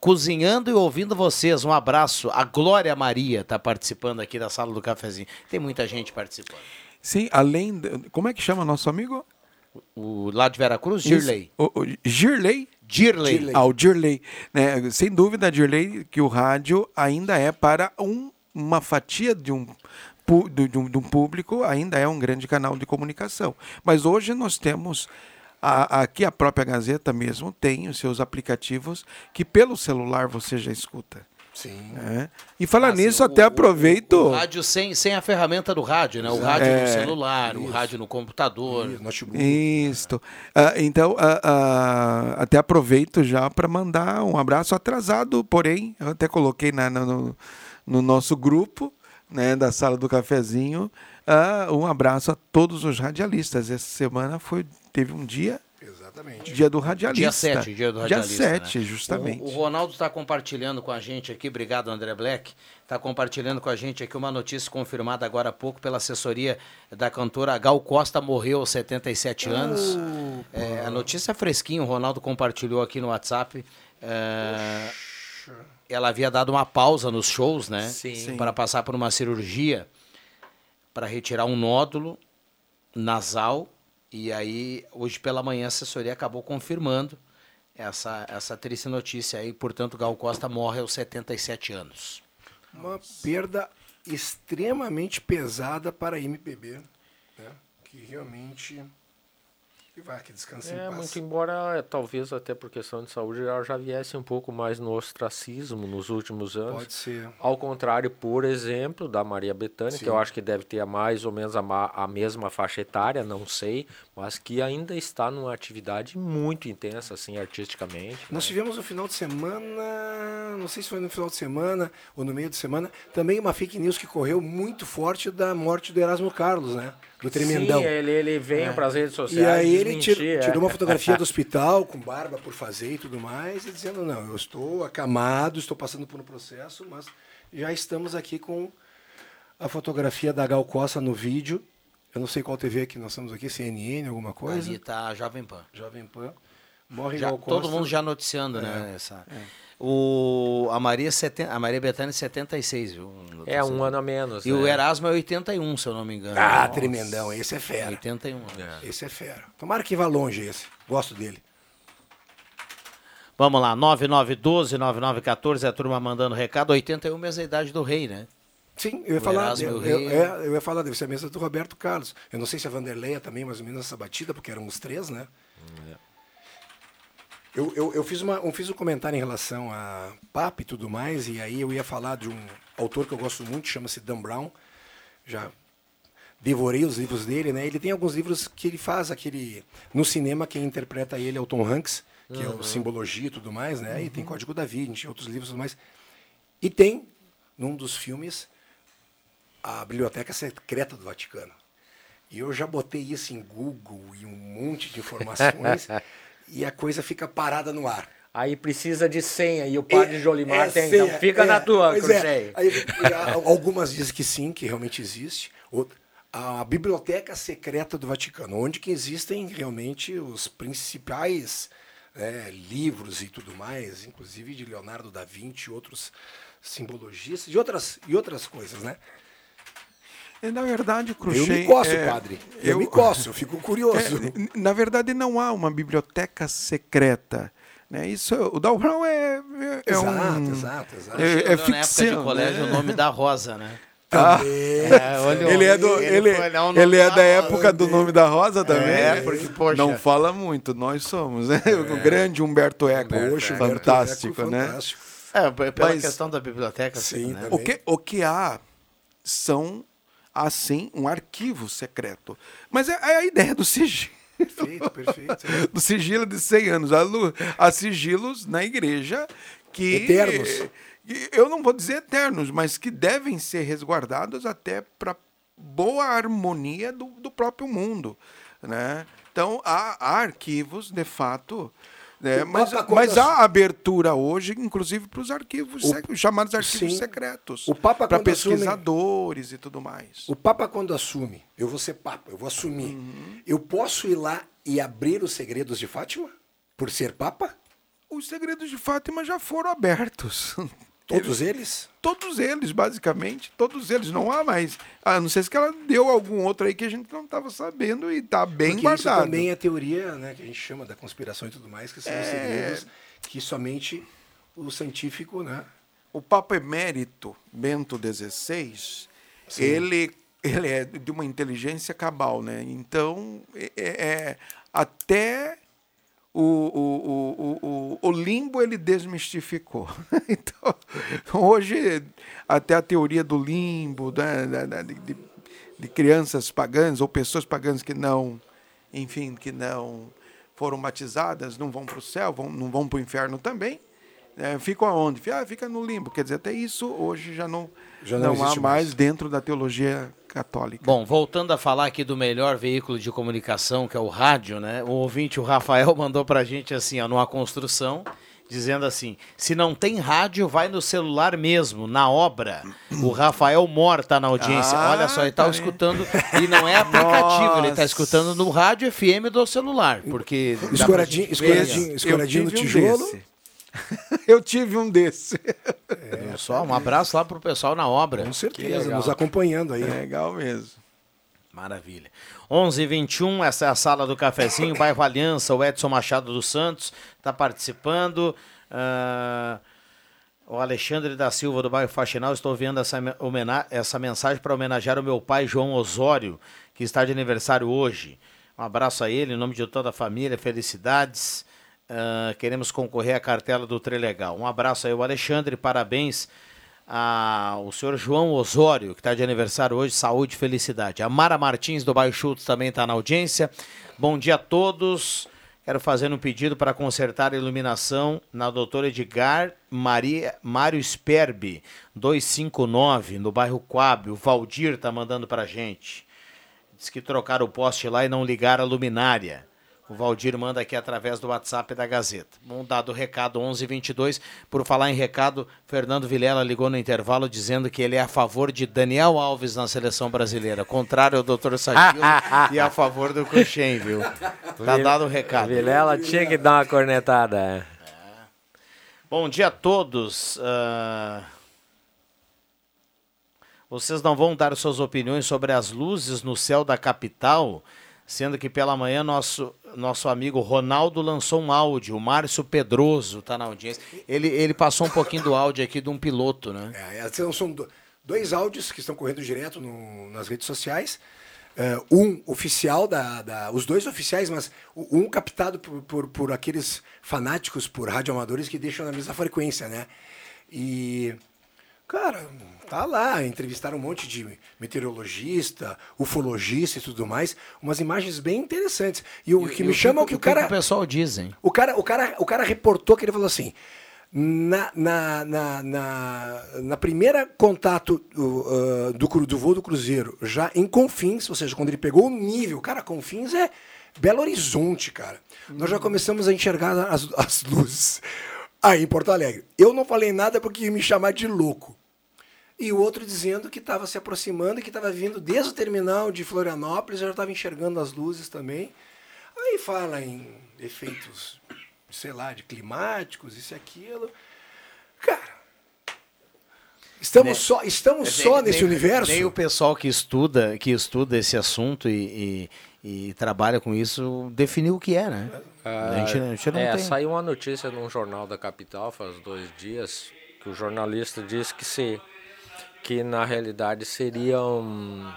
cozinhando e ouvindo vocês. Um abraço. A Glória Maria está participando aqui da sala do cafezinho. Tem muita gente participando. Sim, além. de- como é que chama nosso amigo? O lá de Veracruz. Girley. O, o Girley? Girley. Ah, o Girley. Né? Sem dúvida, Girley, que o rádio ainda é para um- uma fatia de um, do- de um, de um público, ainda é um grande canal de comunicação. Mas hoje nós temos. a- aqui a própria Gazeta mesmo tem os seus aplicativos que pelo celular você já escuta. Sim. E falar nisso, até aproveito. O rádio sem, sem a ferramenta do rádio, né? O rádio É, no celular, o rádio no computador. Isso. Ah, então, ah, ah, até aproveito já para mandar um abraço atrasado, porém, eu até coloquei na- no, no nosso grupo né, da Sala do Cafezinho ah, um abraço a todos os radialistas. Essa semana foi, teve um dia. Exatamente. Dia do radialista. Dia 7, dia do radialista. Dia 7, né? justamente. O, o Ronaldo está compartilhando com a gente aqui, obrigado André Black, está compartilhando com a gente aqui uma notícia confirmada agora há pouco pela assessoria da cantora Gal Costa, morreu aos 77 anos. É, a notícia é fresquinha, o Ronaldo compartilhou aqui no WhatsApp. É, ela havia dado uma pausa nos shows, né? Sim. Para passar por uma cirurgia para retirar um nódulo nasal. E aí, hoje pela manhã, a assessoria acabou confirmando essa, essa triste notícia aí. Portanto, Gal Costa morre aos 77 anos. Uma perda extremamente pesada para a MPB, né? que realmente que vai que descanse É, muito embora, é, talvez até por questão de saúde, ela já viesse um pouco mais no ostracismo nos últimos anos. Pode ser. Ao contrário, por exemplo, da Maria Bethânia, que Sim. eu acho que deve ter mais ou menos a, a mesma faixa etária, não sei, mas que ainda está numa atividade muito intensa, assim, artisticamente. Nós tivemos no final de semana, não sei se foi no final de semana ou no meio de semana, também uma fake news que correu muito forte da morte do Erasmo Carlos, né? Do Tremendão. Sim, ele, ele veio É. para as redes E sociais. aí ele é. tirou uma fotografia do hospital com barba por fazer e tudo mais, e dizendo, não, eu estou acamado, estou passando por um processo, mas já estamos aqui com a fotografia da Gal Costa no vídeo. Eu não sei qual TV que nós estamos aqui, CNN, alguma coisa. Ali tá a Jovem Pan. Jovem Pan. Morre Já- Costa. todo mundo já noticiando, né? É, Essa. O, a, Maria seten, a Maria Bethânia é 76, viu? É, um ano a menos. E né? o Erasmo é 81, se eu não me engano. Ah, Nossa. tremendão, esse é fera. 81. Esse é fera. Tomara que vá longe esse. Gosto dele. Vamos lá, 9912-9914, a turma mandando recado. 81 mês a idade do rei, né? Sim, eu ia O falar. Eu, eu- Rei. é, eu ia falar, deve ser a mesa do Roberto Carlos. Eu não sei se a Vanderleia também, mais ou menos, essa batida, porque eram os três, né? Eu, eu, eu, fiz uma, eu fiz um comentário em relação a PAP e tudo mais, e aí eu ia falar de um autor que eu gosto muito, chama-se Dan Brown. Já devorei os livros dele, né? Ele tem alguns livros que ele faz aquele. No cinema, quem interpreta ele é o Tom Hanks, que é Uhum. o Simbologia e tudo mais, né? E tem Código da Vinci, outros livros e tudo mais. E tem, num dos filmes, a Biblioteca Secreta do Vaticano. E eu já botei isso em Google e um monte de informações e a coisa fica parada no ar. Aí precisa de senha e o padre Jolimar É tem, senha, então fica é, na tua, pois é. Cruzeiro. Aí, algumas dizem que sim, que realmente existe. Outra- a Biblioteca Secreta do Vaticano, onde que existem realmente os principais né, livros e tudo mais, inclusive de Leonardo da Vinci e outros simbologistas e outras, e outras coisas, né? É, Na verdade, Eu Cruxem... me coço, é, padre. Eu, me coço, eu fico curioso. É, na verdade, não há uma biblioteca secreta. Né? Isso, o Dow Brown é, é, é Exato, um... exato, exato. É, é na época ficção. de colégio né? o nome da Rosa, né? Ah, É, ele é, do, ele, ele é da da Rosa. época do nome da Rosa também. É, né? porque, poxa. Não fala muito, nós somos. Né? O grande Humberto Eco. Poxa, Humberto fantástico, Eco, né? fantástico. É, pela Mas- questão da biblioteca. Sim, né? O que, o que há são, assim, um arquivo secreto. Mas é, é a ideia do sigilo. Perfeito, perfeito. do sigilo de 100 anos. Há, sigilos na igreja que... Eternos. Eu não vou dizer eternos, mas que devem ser resguardados até para boa harmonia do, do próprio mundo. Né? Então, há, há arquivos, de fato... O Mas, mas há abertura hoje, inclusive, para os arquivos, O- chamados arquivos Sim. secretos. Para quando assume- pesquisadores e tudo mais. O Papa, quando assume, eu vou ser Papa, eu vou assumir. Eu posso ir lá e abrir os segredos de Fátima? Por ser Papa? Os segredos de Fátima já foram abertos. Todos eles? Todos eles, basicamente. Todos eles. Não há mais. A não sei se que ela deu algum outro aí que a gente não estava sabendo e está bem Porque guardado. isso também é teoria, né, que a gente chama da conspiração e tudo mais, que são É. segredos que somente o científico, né? O Papa Emérito Bento XVI, Sim. ele, ele é de uma inteligência cabal, né? Então, é, é- até o, o, o, o, limbo ele desmistificou. então, hoje, até a teoria do limbo, né, da- de, de- de crianças pagãs ou pessoas pagãs que não, enfim, que não foram batizadas, não vão para o céu, vão, não vão para o inferno também. É, ficam aonde? Ah, fica no limbo. Quer dizer, até isso hoje já não, Já não não, há mais, mais. dentro da teologia católica. Bom, voltando a falar aqui do melhor veículo de comunicação, que é o rádio, né? O ouvinte, o Rafael, mandou pra gente assim, ó, numa construção, dizendo assim: se não tem rádio, vai no celular mesmo, na obra. O Rafael Mor tá na audiência. Ah, Olha só, ele tá tá escutando. E não é aplicativo, ele tá escutando no rádio FM do celular. Porque. Escoradinho, escoradinho, escoradinho no um tijolo. desse. Eu tive um desse. ó. Só um abraço lá pro pessoal na obra. Com certeza, nos acompanhando aí. Legal mesmo. Maravilha. 11 h 21 essa é a sala do cafezinho, bairro Aliança, o Edson Machado dos Santos está participando. Ah, o Alexandre da Silva do bairro Faxinal, estou vendo essa, essa mensagem para homenagear o meu pai João Osório, que está de aniversário hoje. Um abraço a ele, em nome de toda a família, felicidades. Ah, queremos concorrer à cartela do Trilegal. Um abraço aí, o Alexandre, parabéns ao senhor João Osório, que está de aniversário hoje, saúde e felicidade. A Mara Martins, do Bairro Chutes, também está na audiência. Bom dia a todos. Quero fazer um pedido para consertar a iluminação na doutora Edgar Maria, Mário Sperbi, 259, no bairro Coab. O Valdir está mandando para gente. Diz que trocaram o poste lá e não ligaram a luminária. O Valdir manda aqui através do WhatsApp da Gazeta. Um dado recado 1122. Por falar em recado, Fernando Vilela ligou no intervalo dizendo que ele é a favor de Daniel Alves na seleção brasileira. Contrário ao Dr. Sadilo e a favor do Cruxem, viu? Tá dado o recado. Vilela tinha que dar uma cornetada. é. Bom dia a todos. Ah, Vocês não vão dar suas opiniões sobre as luzes no céu da capital, sendo que pela manhã nosso, nosso amigo Ronaldo lançou um áudio, o Márcio Pedroso está na audiência. Ele, ele passou um pouquinho do áudio aqui de um piloto, né? É, são, são do- dois áudios que estão correndo direto no- nas redes sociais. É, um oficial, da, da- os dois oficiais, mas um captado por, por, por aqueles fanáticos por radioamadores que deixam na mesma frequência, né? E, cara, tá lá, entrevistaram um monte de meteorologista, ufologista e tudo mais, umas imagens bem interessantes. E o que me chama é o que o cara... o pessoal dizem. O cara, o cara, o cara reportou que ele falou assim. Na, na, na, na, na primeira contato uh, do, cru- do voo do Cruzeiro, já em Confins, ou seja, quando ele pegou o nível, cara, Confins é Belo Horizonte, cara. Nós já começamos a enxergar as, as luzes aí em Porto Alegre. Eu não falei nada porque ia me chamar de louco. E o outro dizendo que estava se aproximando e que estava vindo desde o terminal de Florianópolis, eu já estava enxergando as luzes também. Aí fala em efeitos, sei lá, de climáticos, isso e aquilo. Cara, estamos Né? só, estamos É, só nem- nesse nem- universo. Nem o pessoal que estuda, que estuda esse assunto e, e- e trabalha com isso definiu o que é, né? a gente, a gente não é, tem. saiu uma notícia num jornal da capital faz dois dias que o jornalista disse que se que na realidade seria um,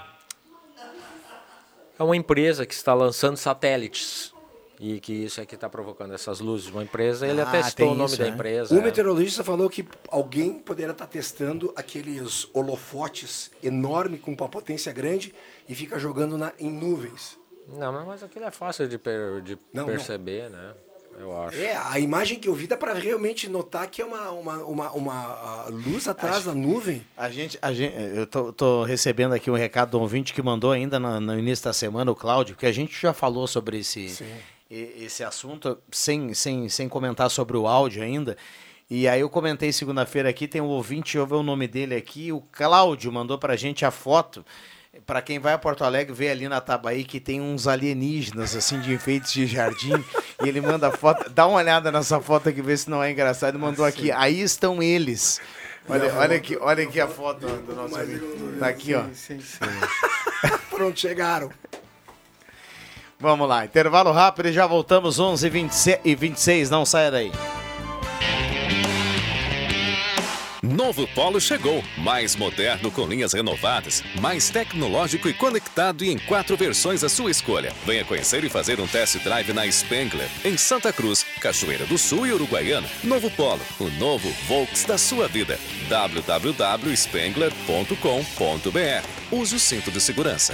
é uma empresa que está lançando satélites e que isso é que está provocando essas luzes. Uma empresa, ele Ah, até citou o nome isso, da é. empresa. O é. meteorologista falou que alguém poderia estar testando aqueles holofotes enormes com uma potência grande e fica jogando na, em nuvens. Não, mas- aquilo é fácil de, per- de Não, não. perceber, né? Eu acho. É, a imagem que eu vi dá para realmente notar que é uma, uma, uma, uma luz atrás da nuvem. A gente, a gente, eu tô, tô recebendo aqui um recado do ouvinte que mandou ainda no, no início da semana, o Cláudio, que a gente já falou sobre esse, esse assunto, sem, sem, sem comentar sobre o áudio ainda. E aí eu comentei segunda-feira aqui, tem um ouvinte, deixa eu ver o nome dele aqui, o Cláudio mandou pra gente a foto. Pra quem vai a Porto Alegre, vê ali na Tabaí que tem uns alienígenas, assim, de enfeites de jardim. e ele manda foto. Dá uma olhada nessa foto aqui, vê se não é engraçado. Ele mandou aqui. Aí estão eles. Olha, olha, aqui, olha aqui a foto do, nosso amigo. Tá aqui, ó. Pronto, chegaram. Vamos lá, intervalo rápido e já voltamos 11 e 26 não saia daí. Novo Polo chegou, mais moderno com linhas renovadas, mais tecnológico e conectado e em quatro versões à sua escolha. Venha conhecer e fazer um test drive na Spengler, em Santa Cruz, Cachoeira do Sul e Uruguaiana. Novo Polo, o novo Volks da sua vida. www.spengler.com.br. Use o cinto de segurança.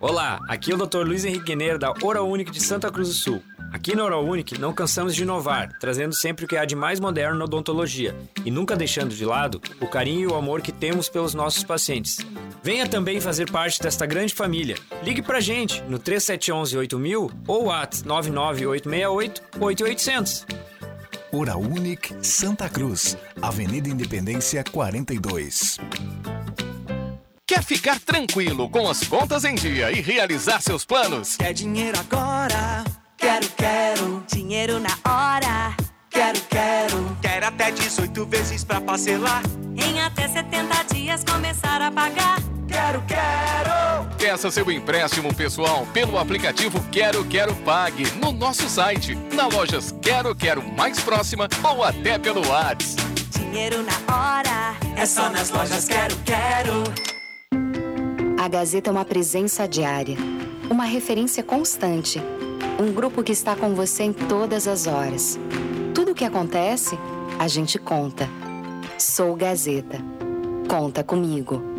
Olá, aqui é o Dr. Luiz Henrique Guineiro da Única de Santa Cruz do Sul. Aqui na Unique não cansamos de inovar, trazendo sempre o que há de mais moderno na odontologia e nunca deixando de lado o carinho e o amor que temos pelos nossos pacientes. Venha também fazer parte desta grande família. Ligue pra gente no 3711 8000 ou at 99868 8800. Hora Unique Santa Cruz, Avenida Independência 42. Quer ficar tranquilo com as contas em dia e realizar seus planos? Quer dinheiro agora? Quero, quero. Dinheiro na hora? Quero, quero. Quer até 18 vezes pra parcelar? Em até 70 dias começar a pagar. Quero, quero. Peça seu empréstimo pessoal pelo aplicativo Quero Quero Pague no nosso site, na lojas Quero Quero mais próxima ou até pelo WhatsApp. Dinheiro na hora? É só nas lojas Quero, quero. A Gazeta é uma presença diária, uma referência constante, um grupo que está com você em todas as horas. Tudo o que acontece, a gente conta. Sou Gazeta. Conta comigo.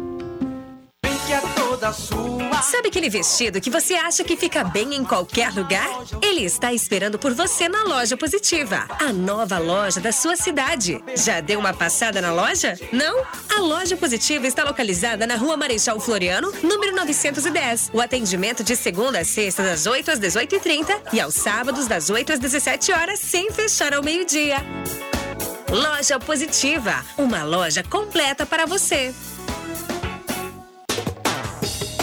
Toda sua. Sabe aquele vestido que você acha que fica bem em qualquer lugar? Ele está esperando por você na Loja Positiva, a nova loja da sua cidade. Já deu uma passada na loja? Não? A Loja Positiva está localizada na Rua Marechal Floriano, número 910. O atendimento de segunda a sexta, das 8 às 18h30 e aos sábados, das 8 às 17 horas, sem fechar ao meio-dia. Loja Positiva, uma loja completa para você.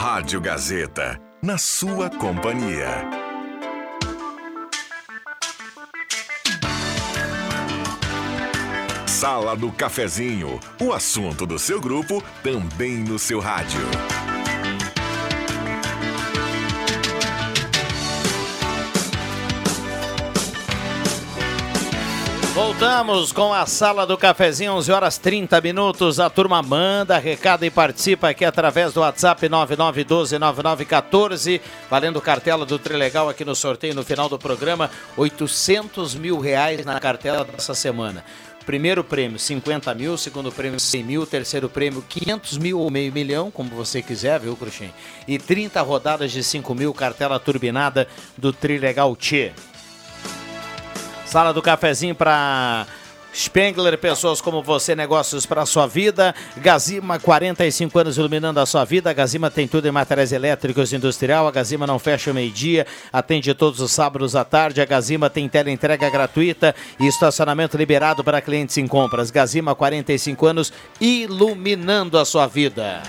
Rádio Gazeta, na sua companhia. Sala do Cafezinho, o assunto do seu grupo também no seu rádio. Voltamos com a sala do cafezinho, 11 horas 30 minutos. A turma manda recado e participa aqui através do WhatsApp 99129914, valendo cartela do Trilegal aqui no sorteio no final do programa. 800 mil reais na cartela dessa semana. Primeiro prêmio 50 mil, segundo prêmio 100 mil, terceiro prêmio 500 mil ou meio milhão, como você quiser, viu, Cruxem? E 30 rodadas de 5 mil, cartela turbinada do Trilegal Tchê. Sala do cafezinho para Spengler, pessoas como você, negócios para sua vida. Gazima, 45 anos iluminando a sua vida. A Gazima tem tudo em materiais elétricos industrial. A Gazima não fecha o meio-dia, atende todos os sábados à tarde. A Gazima tem teleentrega gratuita e estacionamento liberado para clientes em compras. Gazima, 45 anos iluminando a sua vida.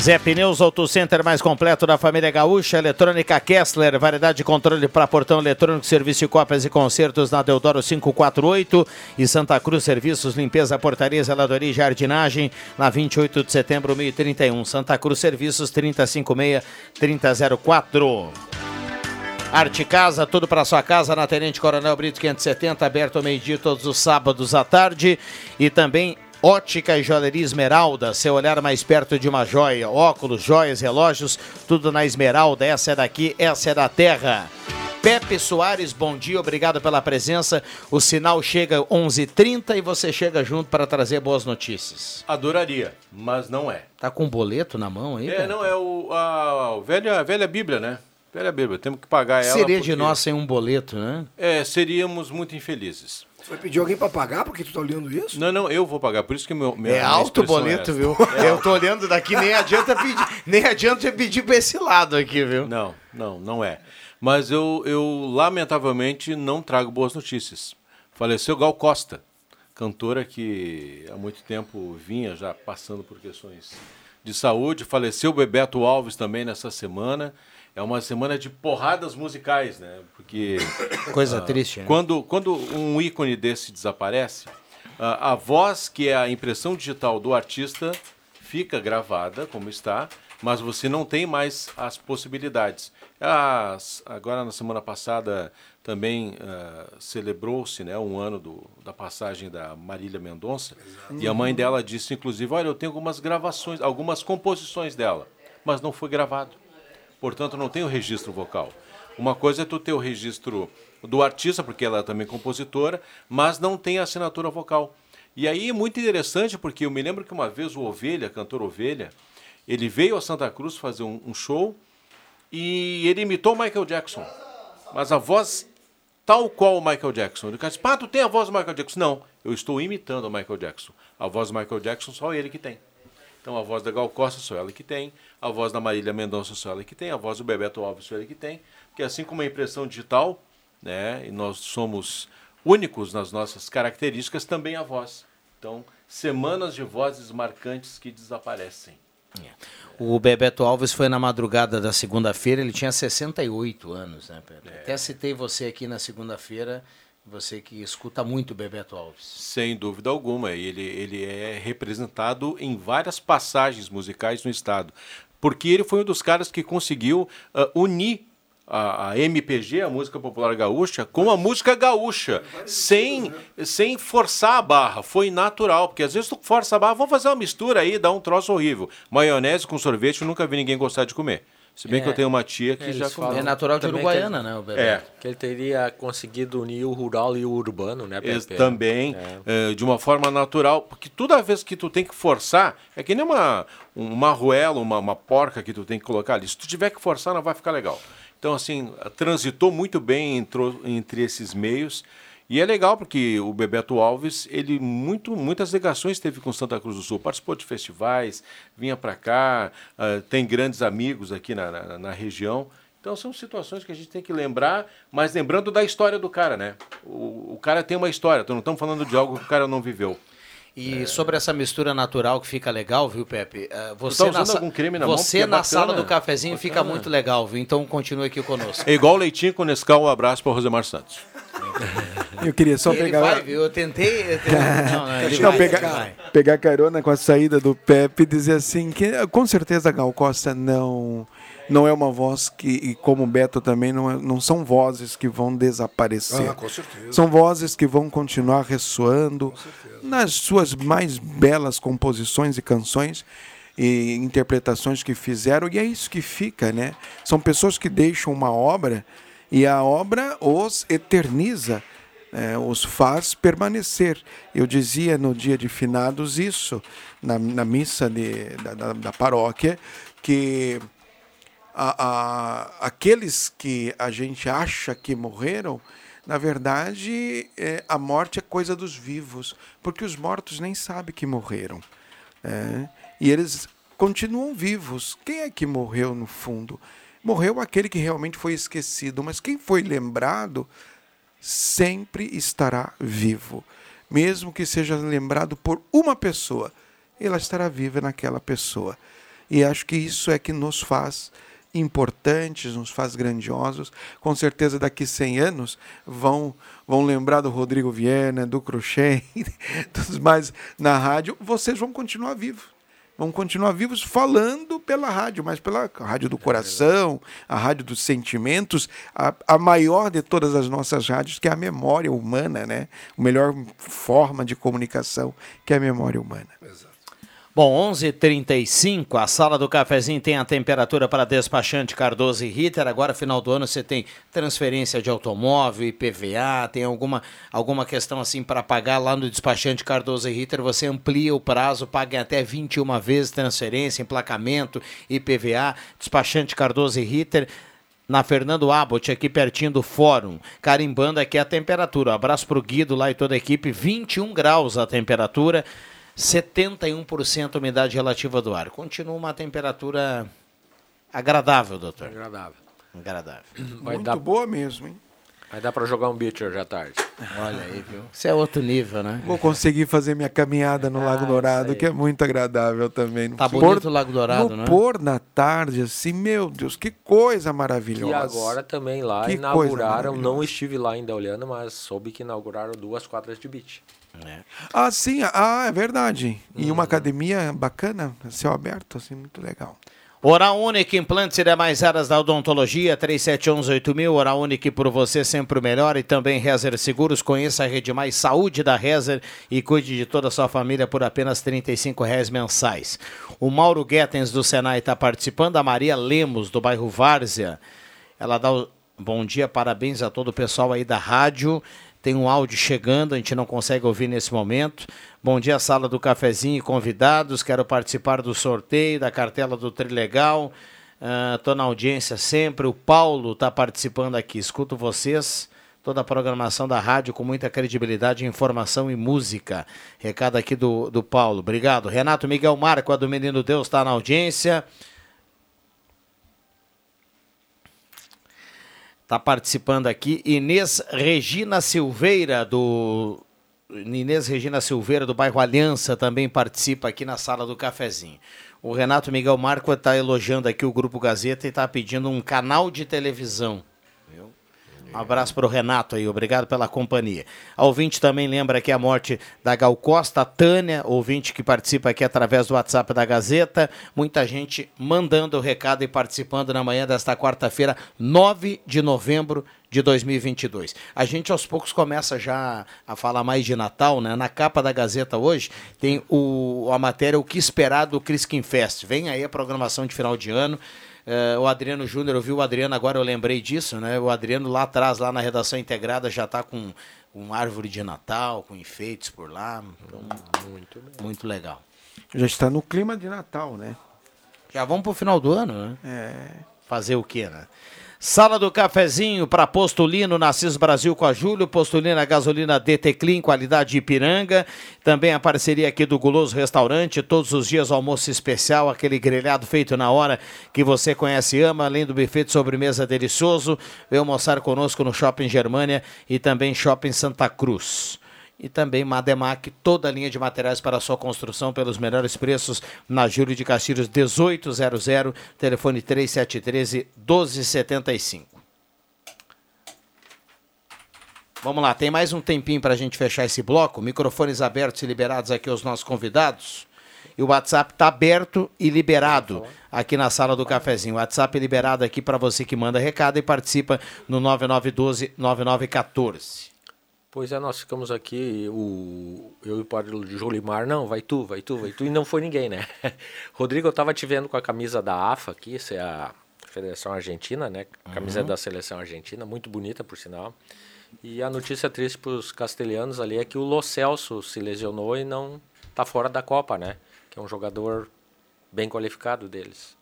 Zé Pneus Auto Center mais completo da família gaúcha, eletrônica Kessler, variedade de controle para portão eletrônico, serviço de cópias e concertos na Deodoro 548 e Santa Cruz Serviços, limpeza, portaria, zeladoria e jardinagem na 28 de setembro, 1031. Santa Cruz Serviços 356 3004. Arte Casa, tudo para sua casa na Tenente Coronel Brito 570, aberto ao meio-dia todos os sábados à tarde. E também Ótica e Joalheria Esmeralda, seu olhar mais perto de uma joia. Óculos, joias, relógios, tudo na Esmeralda. Essa é daqui, essa é da terra. Pepe Soares, bom dia, obrigado pela presença. O sinal chega 11h30 e você chega junto para trazer boas notícias. Adoraria, mas não é. Tá com um boleto na mão aí? É, Pepe? não, é o, a, a velha, a velha Bíblia, né? Velha Bíblia, temos que pagar ela. Seria de porque- nós sem um boleto, né? É, seríamos muito infelizes. Você vai pedir alguém para pagar porque tu tá olhando isso? Não, não, eu vou pagar, por isso que meu, minha, É alto o boleto, é viu? É Eu tô olhando daqui, nem adianta pedir, nem adianta pedir pra esse lado aqui, viu? Não, não, não é. Mas eu, eu lamentavelmente não trago boas notícias. Faleceu Gal Costa, cantora que há muito tempo vinha já passando por questões de saúde. Faleceu Bebeto Alves também nessa semana. É uma semana de porradas musicais, né? Porque Coisa ah, triste, né? Quando, quando um ícone desse desaparece, a, a voz que é a impressão digital do artista fica gravada como está, mas você não tem mais as possibilidades. As- agora na semana passada também ah, celebrou-se né, um ano do- da passagem da Marília Mendonça e a mãe dela disse inclusive, olha, eu tenho algumas gravações, algumas composições dela, mas não foi gravado. Portanto, não tem o registro vocal. Uma coisa é tu ter o registro do artista, porque ela é também compositora, mas não tem a assinatura vocal. E aí é muito interessante, porque eu me lembro que uma vez o Ovelha, cantor Ovelha, ele veio a Santa Cruz fazer um, um show e ele imitou Michael Jackson. Mas a voz tal qual o Michael Jackson. Ele disse, pá, tu tem a voz do Michael Jackson? Não, eu estou imitando o Michael Jackson. A voz do Michael Jackson só ele que tem. Então a voz da Gal Costa só ela que tem, a voz da Marília Mendonça só ela que tem, a voz do Bebeto Alves só ele que tem, que assim como a impressão digital, né, e nós somos únicos nas nossas características, também a voz. Então, semanas de vozes marcantes que desaparecem. O Bebeto Alves foi na madrugada da segunda-feira, ele tinha 68 anos, né, Pepe? Até citei você aqui na segunda-feira, você que escuta muito Bebeto Alves. Sem dúvida alguma. Ele, ele é representado em várias passagens musicais no estado. Porque ele foi um dos caras que conseguiu ah, unir a, a MPG, a música popular gaúcha, com a música gaúcha, sem, sem forçar a barra. Foi natural, porque às vezes tu força a barra, vamos fazer uma mistura aí, dá um troço horrível. Maionese com sorvete, eu nunca vi ninguém gostar de comer. Se bem É. que eu tenho uma tia que É, já falam É natural de também Uruguaiana, ele- né, o Bebeto? É. Que ele teria conseguido unir o rural e o urbano, né, Pepe? Também, É. eh, de uma forma natural, porque toda vez que tu tem que forçar, é que nem uma, uma arruela, uma, uma porca que tu tem que colocar ali. Se tu tiver que forçar, não vai ficar legal. Então, assim, transitou muito bem entrou, entre esses meios. E é legal porque o Bebeto Alves, ele muito, muitas ligações teve com Santa Cruz do Sul, participou de festivais, vinha para cá, ah, tem grandes amigos aqui na, na, na região. Então são situações que a gente tem que lembrar, mas lembrando da história do cara, né? O, o cara tem uma história, então não estamos falando de algo que o cara não viveu. E sobre essa mistura natural que fica legal, viu, Pepe? Eh, você tá na, algum creme na mão? você Porque é na bacana. sala do cafezinho fica Bacana. muito legal, viu? Então continue aqui conosco. É igual leitinho com Nescau, um abraço para Rosemar Santos. Eu queria só ele pegar. vai? Eu tentei. eu tentei- Não, não, ele Não, vai, pegar, ele vai. pegar carona com a saída do Pepe e dizer assim que com certeza a Gal Costa não não é uma voz que e como Beto também não, é- não são vozes que vão desaparecer. Ah, com certeza. São vozes que vão continuar ressoando nas suas mais belas composições e canções e interpretações que fizeram e é isso que fica, né? São pessoas que deixam uma obra e a obra os eterniza é, os faz permanecer. Eu dizia no dia de finados isso, na, na missa de, da, da, da paróquia, que a, a- aqueles que a gente acha que morreram, na verdade, é, a morte é coisa dos vivos, porque os mortos nem sabem que morreram. né? E eles continuam vivos. Quem é que morreu no fundo? Morreu aquele que realmente foi esquecido, mas quem foi lembrado sempre estará vivo. Mesmo que seja lembrado por uma pessoa, ela estará viva naquela pessoa. E acho que isso é que nos faz importantes, nos faz grandiosos. Com certeza daqui 100 anos vão vão lembrar do Rodrigo Viana, do Cruxem, dos mais na rádio, vocês vão continuar vivos. vamos continuar vivos falando pela rádio, mas pela rádio do coração, a rádio dos sentimentos, a, a maior de todas as nossas rádios, que é a memória humana, né? A melhor forma de comunicação, que é a memória humana. Bom, 11:35. A sala do cafezinho tem a temperatura para despachante Cardoso e Ritter. Agora, final do ano, você tem transferência de automóvel, IPVA, tem alguma, alguma questão assim para pagar lá no despachante Cardoso e Ritter. Você amplia o prazo, paga até 21 vezes transferência, emplacamento, IPVA. Despachante Cardoso e Ritter na Fernando Abbott, aqui pertinho do fórum, carimbando aqui a temperatura. Um abraço pro Guido lá e toda a equipe, 21 graus a temperatura, 71% umidade relativa do ar. Continua uma temperatura agradável, doutor. Agradável. Agradável. Vai Muito dar- boa mesmo, hein? Vai dar pra jogar um beach hoje à tarde. Olha aí, viu? Isso é outro nível, né? Vou conseguir fazer minha caminhada no Lago Dourado, que é muito agradável também. Tá bonito o Lago Dourado, no né? pôr na tarde, assim, meu Deus, que coisa maravilhosa. E agora também lá Que inauguraram, não estive lá ainda olhando, mas soube que inauguraram duas quadras de beach. Ah, sim, ah, é verdade. E uma academia bacana, céu aberto, assim, muito legal. Oral Unique, implantes e demais áreas da odontologia, 3711-8000. Oral Unique por você sempre o melhor. E também Rezer Seguros. Conheça a Rede Mais Saúde da Rezer e cuide de toda a sua família por apenas 35 reais mensais. O Mauro Guetens do Senai está participando. A Maria Lemos, do bairro Várzea. Ela dá o bom dia, parabéns a todo o pessoal aí da rádio. Tem um áudio chegando, a gente não consegue ouvir nesse momento. Bom dia, sala do cafezinho e convidados. Quero participar do sorteio da cartela do Trilegal. Estou na audiência sempre. O Paulo está participando aqui. Escuto vocês. Toda a programação da rádio com muita credibilidade, informação e música. Recado aqui do, do Paulo. Obrigado. Renato Miguel Marco, a do Menino Deus, está na audiência. Está participando aqui Inês Regina Silveira, do. Inês Regina Silveira, do bairro Aliança, também participa aqui na sala do cafezinho. O Renato Miguel Marco está elogiando aqui o Grupo Gazeta e está pedindo um canal de televisão. Um abraço para o Renato aí, obrigado pela companhia. A ouvinte também lembra que a morte da Gal Costa, Tânia, ouvinte que participa aqui através do WhatsApp da Gazeta. Muita gente mandando o recado e participando na manhã desta quarta-feira, 9 de novembro de 2022. A gente aos poucos começa já a falar mais de Natal, né? Na capa da Gazeta hoje tem o, a matéria O que esperar do Criskin Fest. Vem aí a programação de final de ano. Eh, o Adriano Júnior, eu vi o Adriano agora, eu lembrei disso, né? O Adriano lá atrás, lá na redação integrada, já está com uma árvore de Natal, com enfeites por lá. Então, muito, muito legal. Já está no clima de Natal, né? Já vamos pro final do ano, né? É. Fazer o quê, né? Sala do cafezinho para Postulino, Nassis Brasil com a Júlio, Postulina Gasolina DT Clean, qualidade Ipiranga. Também a parceria aqui do Guloso Restaurante, todos os dias almoço especial, aquele grelhado feito na hora que você conhece e ama, além do buffet de sobremesa delicioso. Vem almoçar conosco no Shopping Germânia e também Shopping Santa Cruz. E também Mademac, toda a linha de materiais para sua construção pelos melhores preços na Júlio de Castilhos 1800, telefone 3713 1275. Vamos lá, tem mais um tempinho para a gente fechar esse bloco. Microfones abertos e liberados aqui aos nossos convidados. E o WhatsApp está aberto e liberado aqui na sala do cafezinho. O WhatsApp liberado aqui para você que manda recado e participa no 9912-9914. Pois é, nós ficamos aqui, o, eu e o padre Jolimar, não, vai tu, vai tu, vai tu, e não foi ninguém, né? Rodrigo, eu tava te vendo com a camisa da AFA aqui, isso é a Federação Argentina, né? Camisa Uhum. da Seleção Argentina, muito bonita, por sinal. E a notícia triste para os castelhanos ali é que o Lo Celso se lesionou e não tá fora da Copa, né? Que é um jogador bem qualificado deles.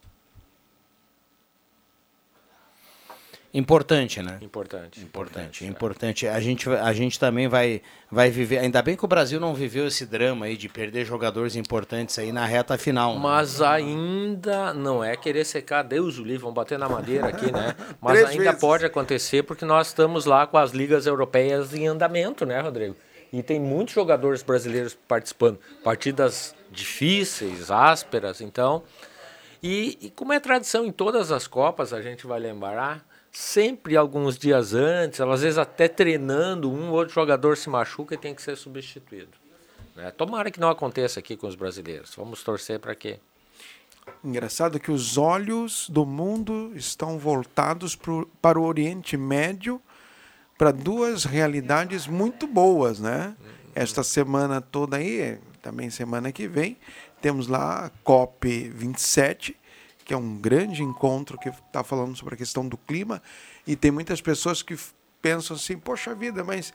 Importante, né? Importante. Importante, importante. A gente, a gente também vai, vai viver. Ainda bem que o Brasil não viveu esse drama aí de perder jogadores importantes aí na reta final. né? Mas ainda não é querer secar Deus o livre, vamos bater na madeira aqui, né? Mas Três ainda vezes. pode acontecer porque nós estamos lá com as ligas europeias em andamento, né, Rodrigo? E tem muitos jogadores brasileiros participando, partidas difíceis, ásperas, então. E, e como é tradição em todas as copas, a gente vai lembrar, sempre alguns dias antes, às vezes até treinando, um ou outro jogador se machuca e tem que ser substituído. né? Tomara que não aconteça aqui com os brasileiros. Vamos torcer para que Engraçado que os olhos do mundo estão voltados pro, para o Oriente Médio, para duas realidades muito boas, né? Esta semana toda aí, também semana que vem, temos lá a COP 27, que é um grande encontro que está falando sobre a questão do clima, e tem muitas pessoas que pensam assim, poxa vida, mas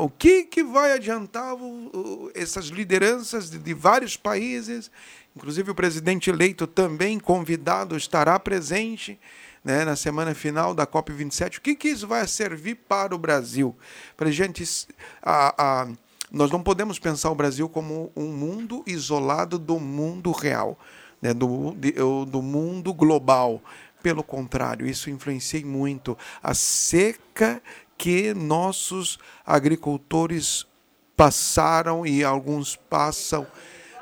o que, que vai adiantar o- o- essas lideranças de, de vários países, inclusive o presidente eleito também convidado estará presente né, na semana final da COP27. O que, que isso vai servir para o Brasil? Para gente. a- a- nós não podemos pensar o Brasil como um mundo isolado do mundo real, né, do, de- do mundo global. Pelo contrário, isso influencia muito a seca que nossos agricultores passaram e alguns passam,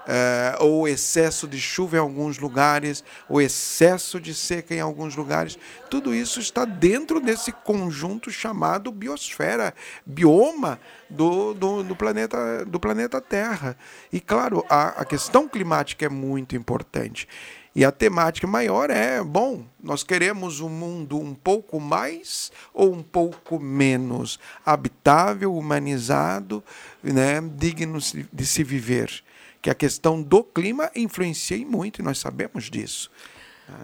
eh, ou excesso de chuva em alguns lugares, o excesso de seca em alguns lugares. Tudo isso está dentro desse conjunto chamado biosfera, bioma do, do, do planeta, do planeta Terra. E, claro, a, a questão climática é muito importante. E a temática maior é, bom, nós queremos um mundo um pouco mais ou um pouco menos habitável, humanizado, né, digno de se viver. Que a questão do clima influencia muito, e nós sabemos disso.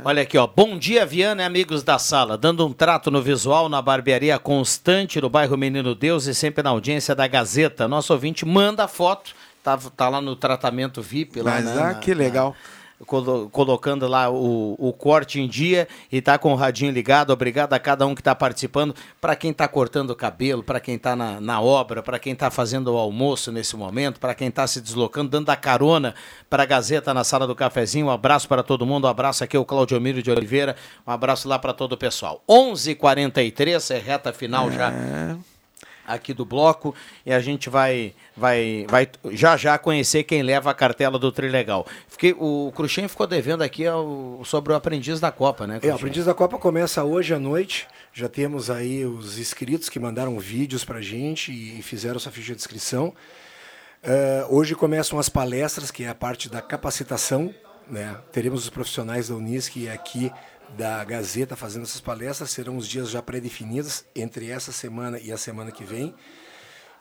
Olha aqui, ó. Bom dia, Viana e amigos da sala. Dando um trato no visual na barbearia constante no bairro Menino Deus e sempre na audiência da Gazeta. Nosso ouvinte manda foto, tá, tá lá no tratamento VIP. Lá, Mas, né, ah, na- que legal. colo- colocando lá o, o corte em dia e tá com o radinho ligado. Obrigado a cada um que está participando. Para quem está cortando o cabelo, para quem está na, na obra, para quem está fazendo o almoço nesse momento, para quem está se deslocando, dando a carona para a Gazeta na sala do cafezinho. Um abraço para todo mundo. Um abraço aqui ao Claudio Miro de Oliveira. Um abraço lá para todo o pessoal. 11:43 é reta final já aqui do bloco e a gente vai vai vai já já conhecer quem leva a cartela do Trilegal. Fiquei o Cruxem ficou devendo aqui ao- sobre o aprendiz da Copa, né? É, o? Aprendiz da Copa começa hoje à noite. Já temos aí os inscritos que mandaram vídeos pra gente e fizeram sua ficha de inscrição. Eh, hoje começam as palestras, que é a parte da capacitação. Né? Teremos os profissionais da Unisc aqui da Gazeta fazendo essas palestras. Serão os dias já pré-definidos entre essa semana e a semana que vem.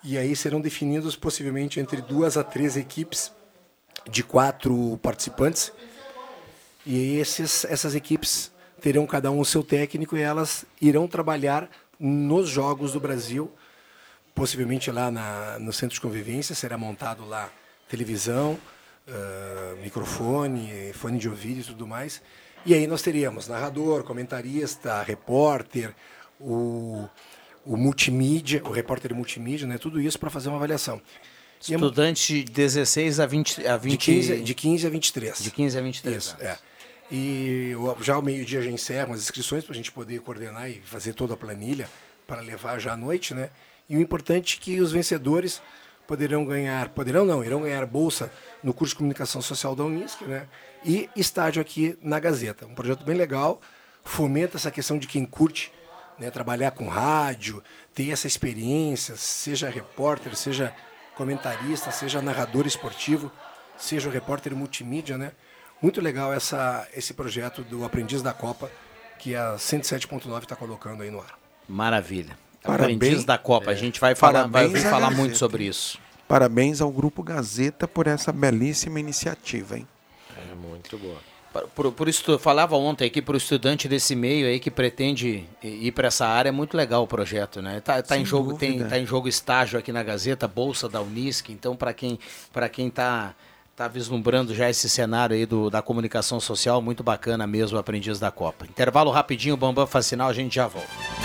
E aí serão definidos possivelmente entre duas a três equipes de quatro participantes. E esses, essas equipes terão cada um o seu técnico e elas irão trabalhar nos Jogos do Brasil, possivelmente lá na, no centro de convivência, será montado lá televisão, ah, microfone, fone de ouvido e tudo mais. E aí nós teríamos narrador, comentarista, repórter, o, o multimídia, o repórter multimídia, né, tudo isso para fazer uma avaliação. É Estudante de 16 a 20 a 20 de 15, de 15 a 23. de 15 a 23. Isso, é. E já ao meio-dia já encerram as inscrições para a gente poder coordenar e fazer toda a planilha para levar já à noite, né? E o importante é que os vencedores poderão ganhar, poderão não, irão ganhar bolsa no curso de comunicação social da Unisc, né? E estágio aqui na Gazeta. Um projeto bem legal, fomenta essa questão de quem curte né, trabalhar com rádio, ter essa experiência, seja repórter, seja comentarista, seja narrador esportivo, seja repórter multimídia, né? Muito legal essa, esse projeto do Aprendiz da Copa, que a 107.9 está colocando aí no ar. Maravilha. Parabéns. Aprendiz da Copa. A gente vai falar, vai Parabéns falar Gazeta. muito sobre isso. Parabéns ao Grupo Gazeta por essa belíssima iniciativa, hein? É muito boa. Por, por isso, eu falava ontem aqui para o estudante desse meio aí que pretende ir para essa área, é muito legal o projeto, né? Tá, tá em jogo, tem, tá em jogo estágio aqui na Gazeta, bolsa da Unisc, então para quem para quem tá tá vislumbrando já esse cenário aí do, da comunicação social, muito bacana mesmo, o aprendiz da Copa. Intervalo rapidinho, Bambam Facinal, a gente já volta.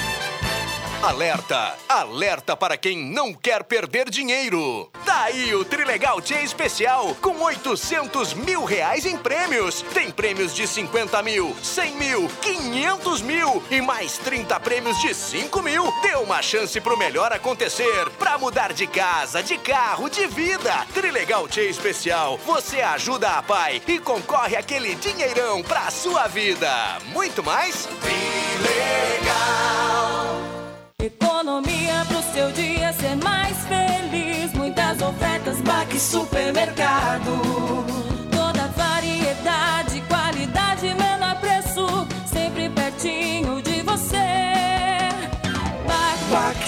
Alerta! Alerta para quem não quer perder dinheiro! Daí o Trilegal Tia Especial com 800 mil reais em prêmios. Tem prêmios de 50 mil, 100 mil, 500 mil e mais 30 prêmios de 5 mil. Dê uma chance pro melhor acontecer. Pra mudar de casa, de carro, de vida. Trilegal Tia Especial. Você ajuda a pai e concorre aquele dinheirão pra sua vida. Muito mais? Economia pro seu dia ser mais feliz. Muitas ofertas, Baque Supermercado. Toda variedade, qualidade, menor preço. Sempre pertinho de você. Baque.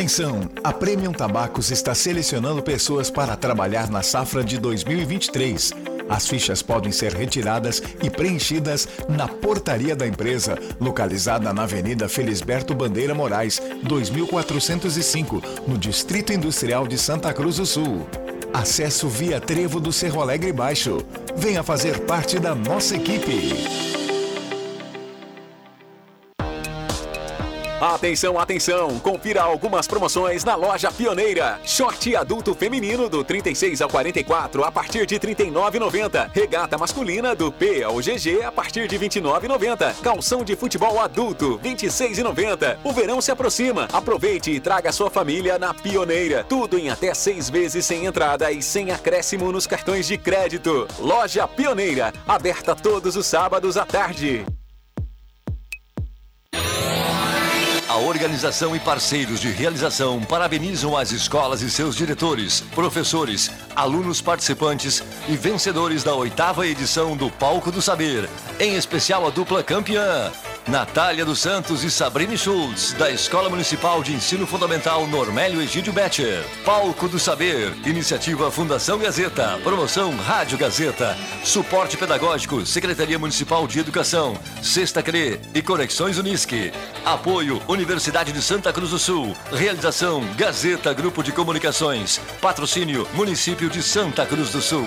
Atenção! A Premium Tabacos está selecionando pessoas para trabalhar na safra de 2023. As fichas podem ser retiradas e preenchidas na portaria da empresa, localizada na Avenida Felisberto Bandeira Moraes, 2405, no Distrito Industrial de Santa Cruz do Sul. Acesso via Trevo do Cerro Alegre Baixo. Venha fazer parte da nossa equipe. Atenção, atenção! Confira algumas promoções na loja Pioneira. Short adulto feminino do 36 ao 44 a partir de R$ 39,90. Regata masculina do P ao GG a partir de R$ 29,90. Calção de futebol adulto R$ 26,90. O verão se aproxima. Aproveite e traga sua família na Pioneira. Tudo em até seis vezes sem entrada e sem acréscimo nos cartões de crédito. Loja Pioneira, aberta todos os sábados à tarde. Organização e parceiros de realização parabenizam as escolas e seus diretores, professores, alunos participantes e vencedores da oitava edição do Palco do Saber, em especial a dupla campeã. Natália dos Santos e Sabrine Schultz, da Escola Municipal de Ensino Fundamental Normélio Egídio Betcher. Palco do Saber, iniciativa Fundação Gazeta, promoção Rádio Gazeta, suporte pedagógico, Secretaria Municipal de Educação, Sexta CRE e Conexões Unisque. Apoio Universidade de Santa Cruz do Sul. Realização Gazeta Grupo de Comunicações. Patrocínio Município de Santa Cruz do Sul.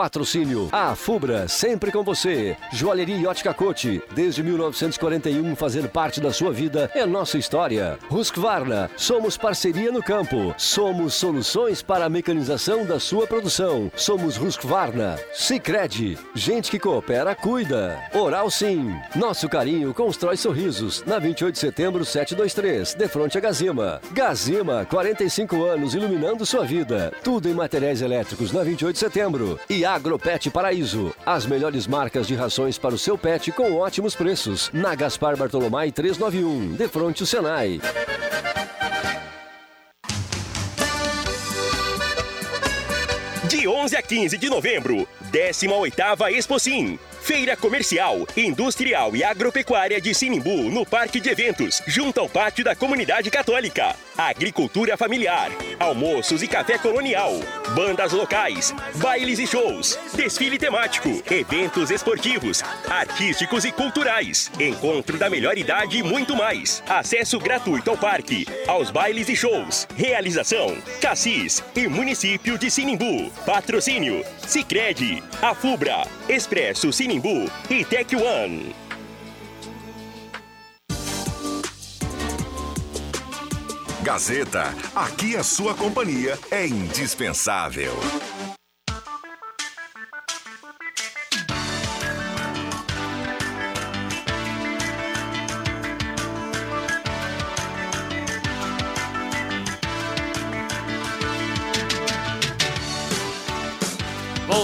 Patrocínio A Fubra, sempre com você. Joalheria e Ótica Cote, desde 1941 fazer parte da sua vida é nossa história. Husqvarna, somos parceria no campo. Somos soluções para a mecanização da sua produção. Somos Husqvarna. Sicredi, gente que coopera, cuida. Oral Sim, nosso carinho constrói sorrisos. Na 28 de setembro, 723, de frente a Gazima. Gazima, 45 anos iluminando sua vida. Tudo em materiais elétricos na 28 de setembro. E Agropet Paraíso. As melhores marcas de rações para o seu pet com ótimos preços. Na Gaspar Bartolomai 391, de frente o Senai. De 11 a 15 de novembro, 18ª Exposim. Feira Comercial, Industrial e Agropecuária de Sinimbu, no Parque de Eventos, junto ao Pátio da Comunidade Católica. Agricultura familiar, almoços e café colonial, bandas locais, bailes e shows, desfile temático, eventos esportivos, artísticos e culturais, encontro da melhor idade e muito mais. Acesso gratuito ao parque, aos bailes e shows. Realização: Cassis e Município de Sinimbu. Patrocínio: Sicredi, Afubra, Expresso Sinimbu e Tech One. Gazeta, aqui a sua companhia é indispensável.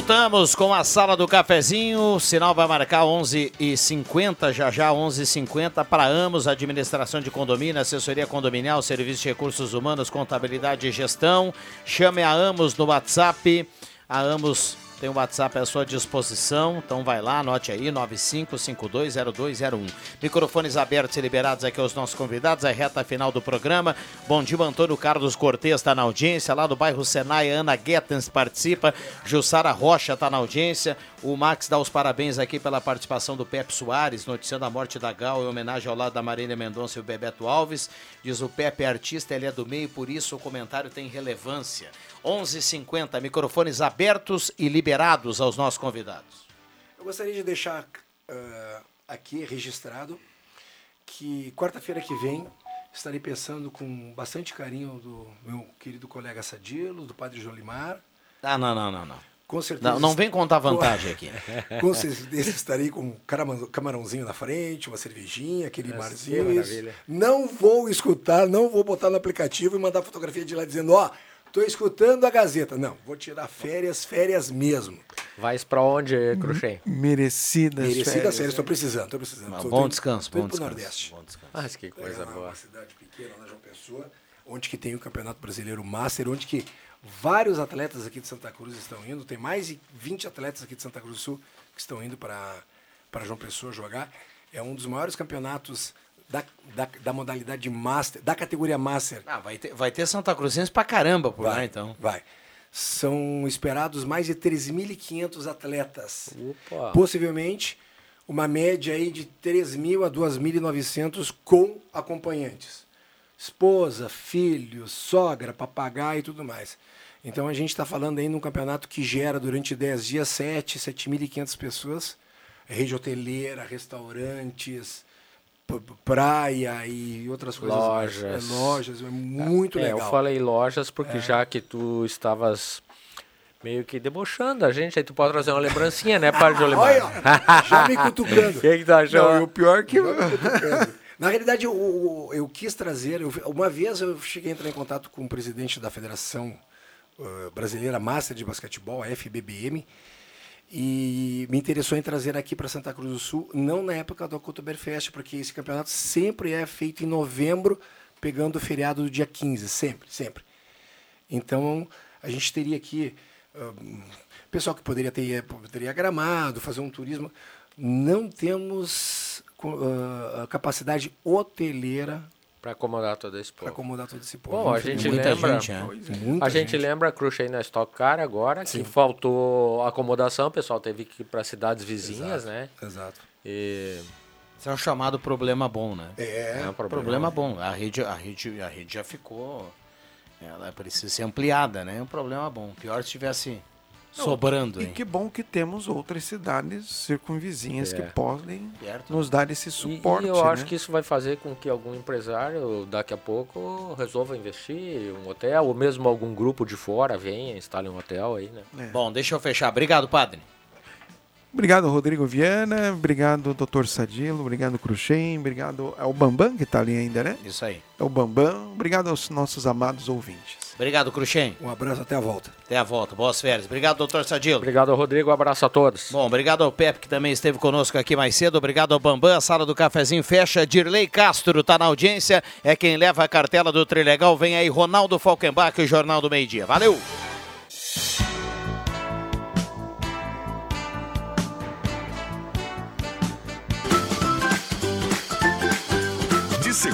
Voltamos com a sala do cafezinho. O sinal vai marcar 11h50, já já 11h50 para Amos, administração de condomínio, assessoria condominial, serviço de recursos humanos, contabilidade e gestão. Chame a Amos no WhatsApp. A Amos tem o WhatsApp à sua disposição, então vai lá, anote aí, 95520201. Microfones abertos e liberados aqui aos nossos convidados, a reta final do programa. Bom dia, Antônio Carlos Cortez está na audiência, lá do bairro Senai, Ana Guetens participa, Jussara Rocha está na audiência, o Max dá os parabéns aqui pela participação do Pepe Soares, noticiando a morte da Gal em homenagem ao lado da Marília Mendonça e o Bebeto Alves. Diz o Pepe é artista, ele é do meio, por isso o comentário tem relevância. 11:50 microfones abertos e liberados aos nossos convidados. Eu gostaria de deixar uh, aqui registrado que quarta-feira que vem estarei pensando com bastante carinho do meu querido colega Sadilo, do Padre Jolimar. Ah, não, não, não, não. Com certeza. Não, não vem contar vantagem aqui. Com certeza estarei com um camarãozinho na frente, uma cervejinha, aquele Nossa, marzinho. Não vou escutar, não vou botar no aplicativo e mandar fotografia de lá dizendo, ó, tô escutando a Gazeta. Não, vou tirar férias, férias mesmo. Vais pra onde, Cruxem? Merecidas Merecidas férias, férias, estou precisando, estou precisando. Tô- bom tô- descanso, tô bom descanso, Nordeste. bom descanso. Ah, que coisa É uma- boa. Uma cidade pequena, lá João Pessoa, onde que tem o Campeonato Brasileiro Master, onde que vários atletas aqui de Santa Cruz estão indo. Tem mais de 20 atletas aqui de Santa Cruz do Sul que estão indo para para João Pessoa jogar. É um dos maiores campeonatos da, da, da modalidade de Master, da categoria Master. Ah, vai ter, vai ter Santa Cruzense pra caramba por lá, Vai, então. Vai. São esperados mais de 3.500 atletas. Opa. Possivelmente uma média aí de 3.000 a 2.900 com acompanhantes. Esposa, filho, sogra, papagaio e tudo mais. Então a gente está falando aí num campeonato que gera durante 10 dias 7, 7.500 pessoas. Rede hoteleira, restaurantes, praia e outras coisas. Lojas. É, lojas, é muito é, legal. eu falei lojas porque É. já que tu estavas meio que debochando a gente, aí tu pode trazer uma lembrancinha, né, Padre Jolimar? Olha, já me cutucando. O que, que tu achou? Não, e o pior que... Na realidade, eu, eu, eu quis trazer. eu- uma vez eu cheguei a entrar em contato com o presidente da Federação eh, Brasileira Master de Basquetebol, a FBBM, e me interessou em trazer aqui para Santa Cruz do Sul, não na época do Oktoberfest, porque esse campeonato sempre é feito em novembro, pegando o feriado do dia 15, sempre, sempre. Então, a gente teria aqui hum, pessoal que poderia ter poderia gramado, fazer um turismo. Não temos ah, a capacidade hoteleira Para acomodar todo esse povo. para acomodar todo esse povo. Bom, a gente Muita lembra, gente, é. Muita a gente, gente. lembra a Crush aí na Stock Car agora, Sim. que faltou acomodação, o pessoal teve que ir para cidades vizinhas, Exato, né? Exato. E Isso é um chamado problema bom, né? É, É um problema. problema bom. A rede, a rede, a rede já ficou. Ela precisa ser ampliada, né? É um problema bom. Pior se tivesse sobrando, E hein? que bom que temos outras cidades circunvizinhas É. que podem Certo. nos dar esse E- suporte. E eu acho né? que isso vai fazer com que algum empresário daqui a pouco resolva investir em um hotel, ou mesmo algum grupo de fora venha, instale um hotel aí, né? Bom, deixa eu fechar. Obrigado, padre. Obrigado, Rodrigo Viana. Obrigado, doutor Sadilo. Obrigado, Cruxem. Obrigado ao Bambam, que está ali ainda, né? Isso aí. É o Bambam. Obrigado aos nossos amados ouvintes. Obrigado, Cruxem. Um abraço, até a volta. Até a volta. Boas férias. Obrigado, doutor Sadilo. Obrigado, Rodrigo. Um abraço a todos. Bom, obrigado ao Pepe, que também esteve conosco aqui mais cedo. Obrigado ao Bambam. A sala do cafezinho fecha. Dirley Castro está na audiência. É quem leva a cartela do Trilegal. Vem aí Ronaldo Falkenbach, o Jornal do Meio Dia. Valeu!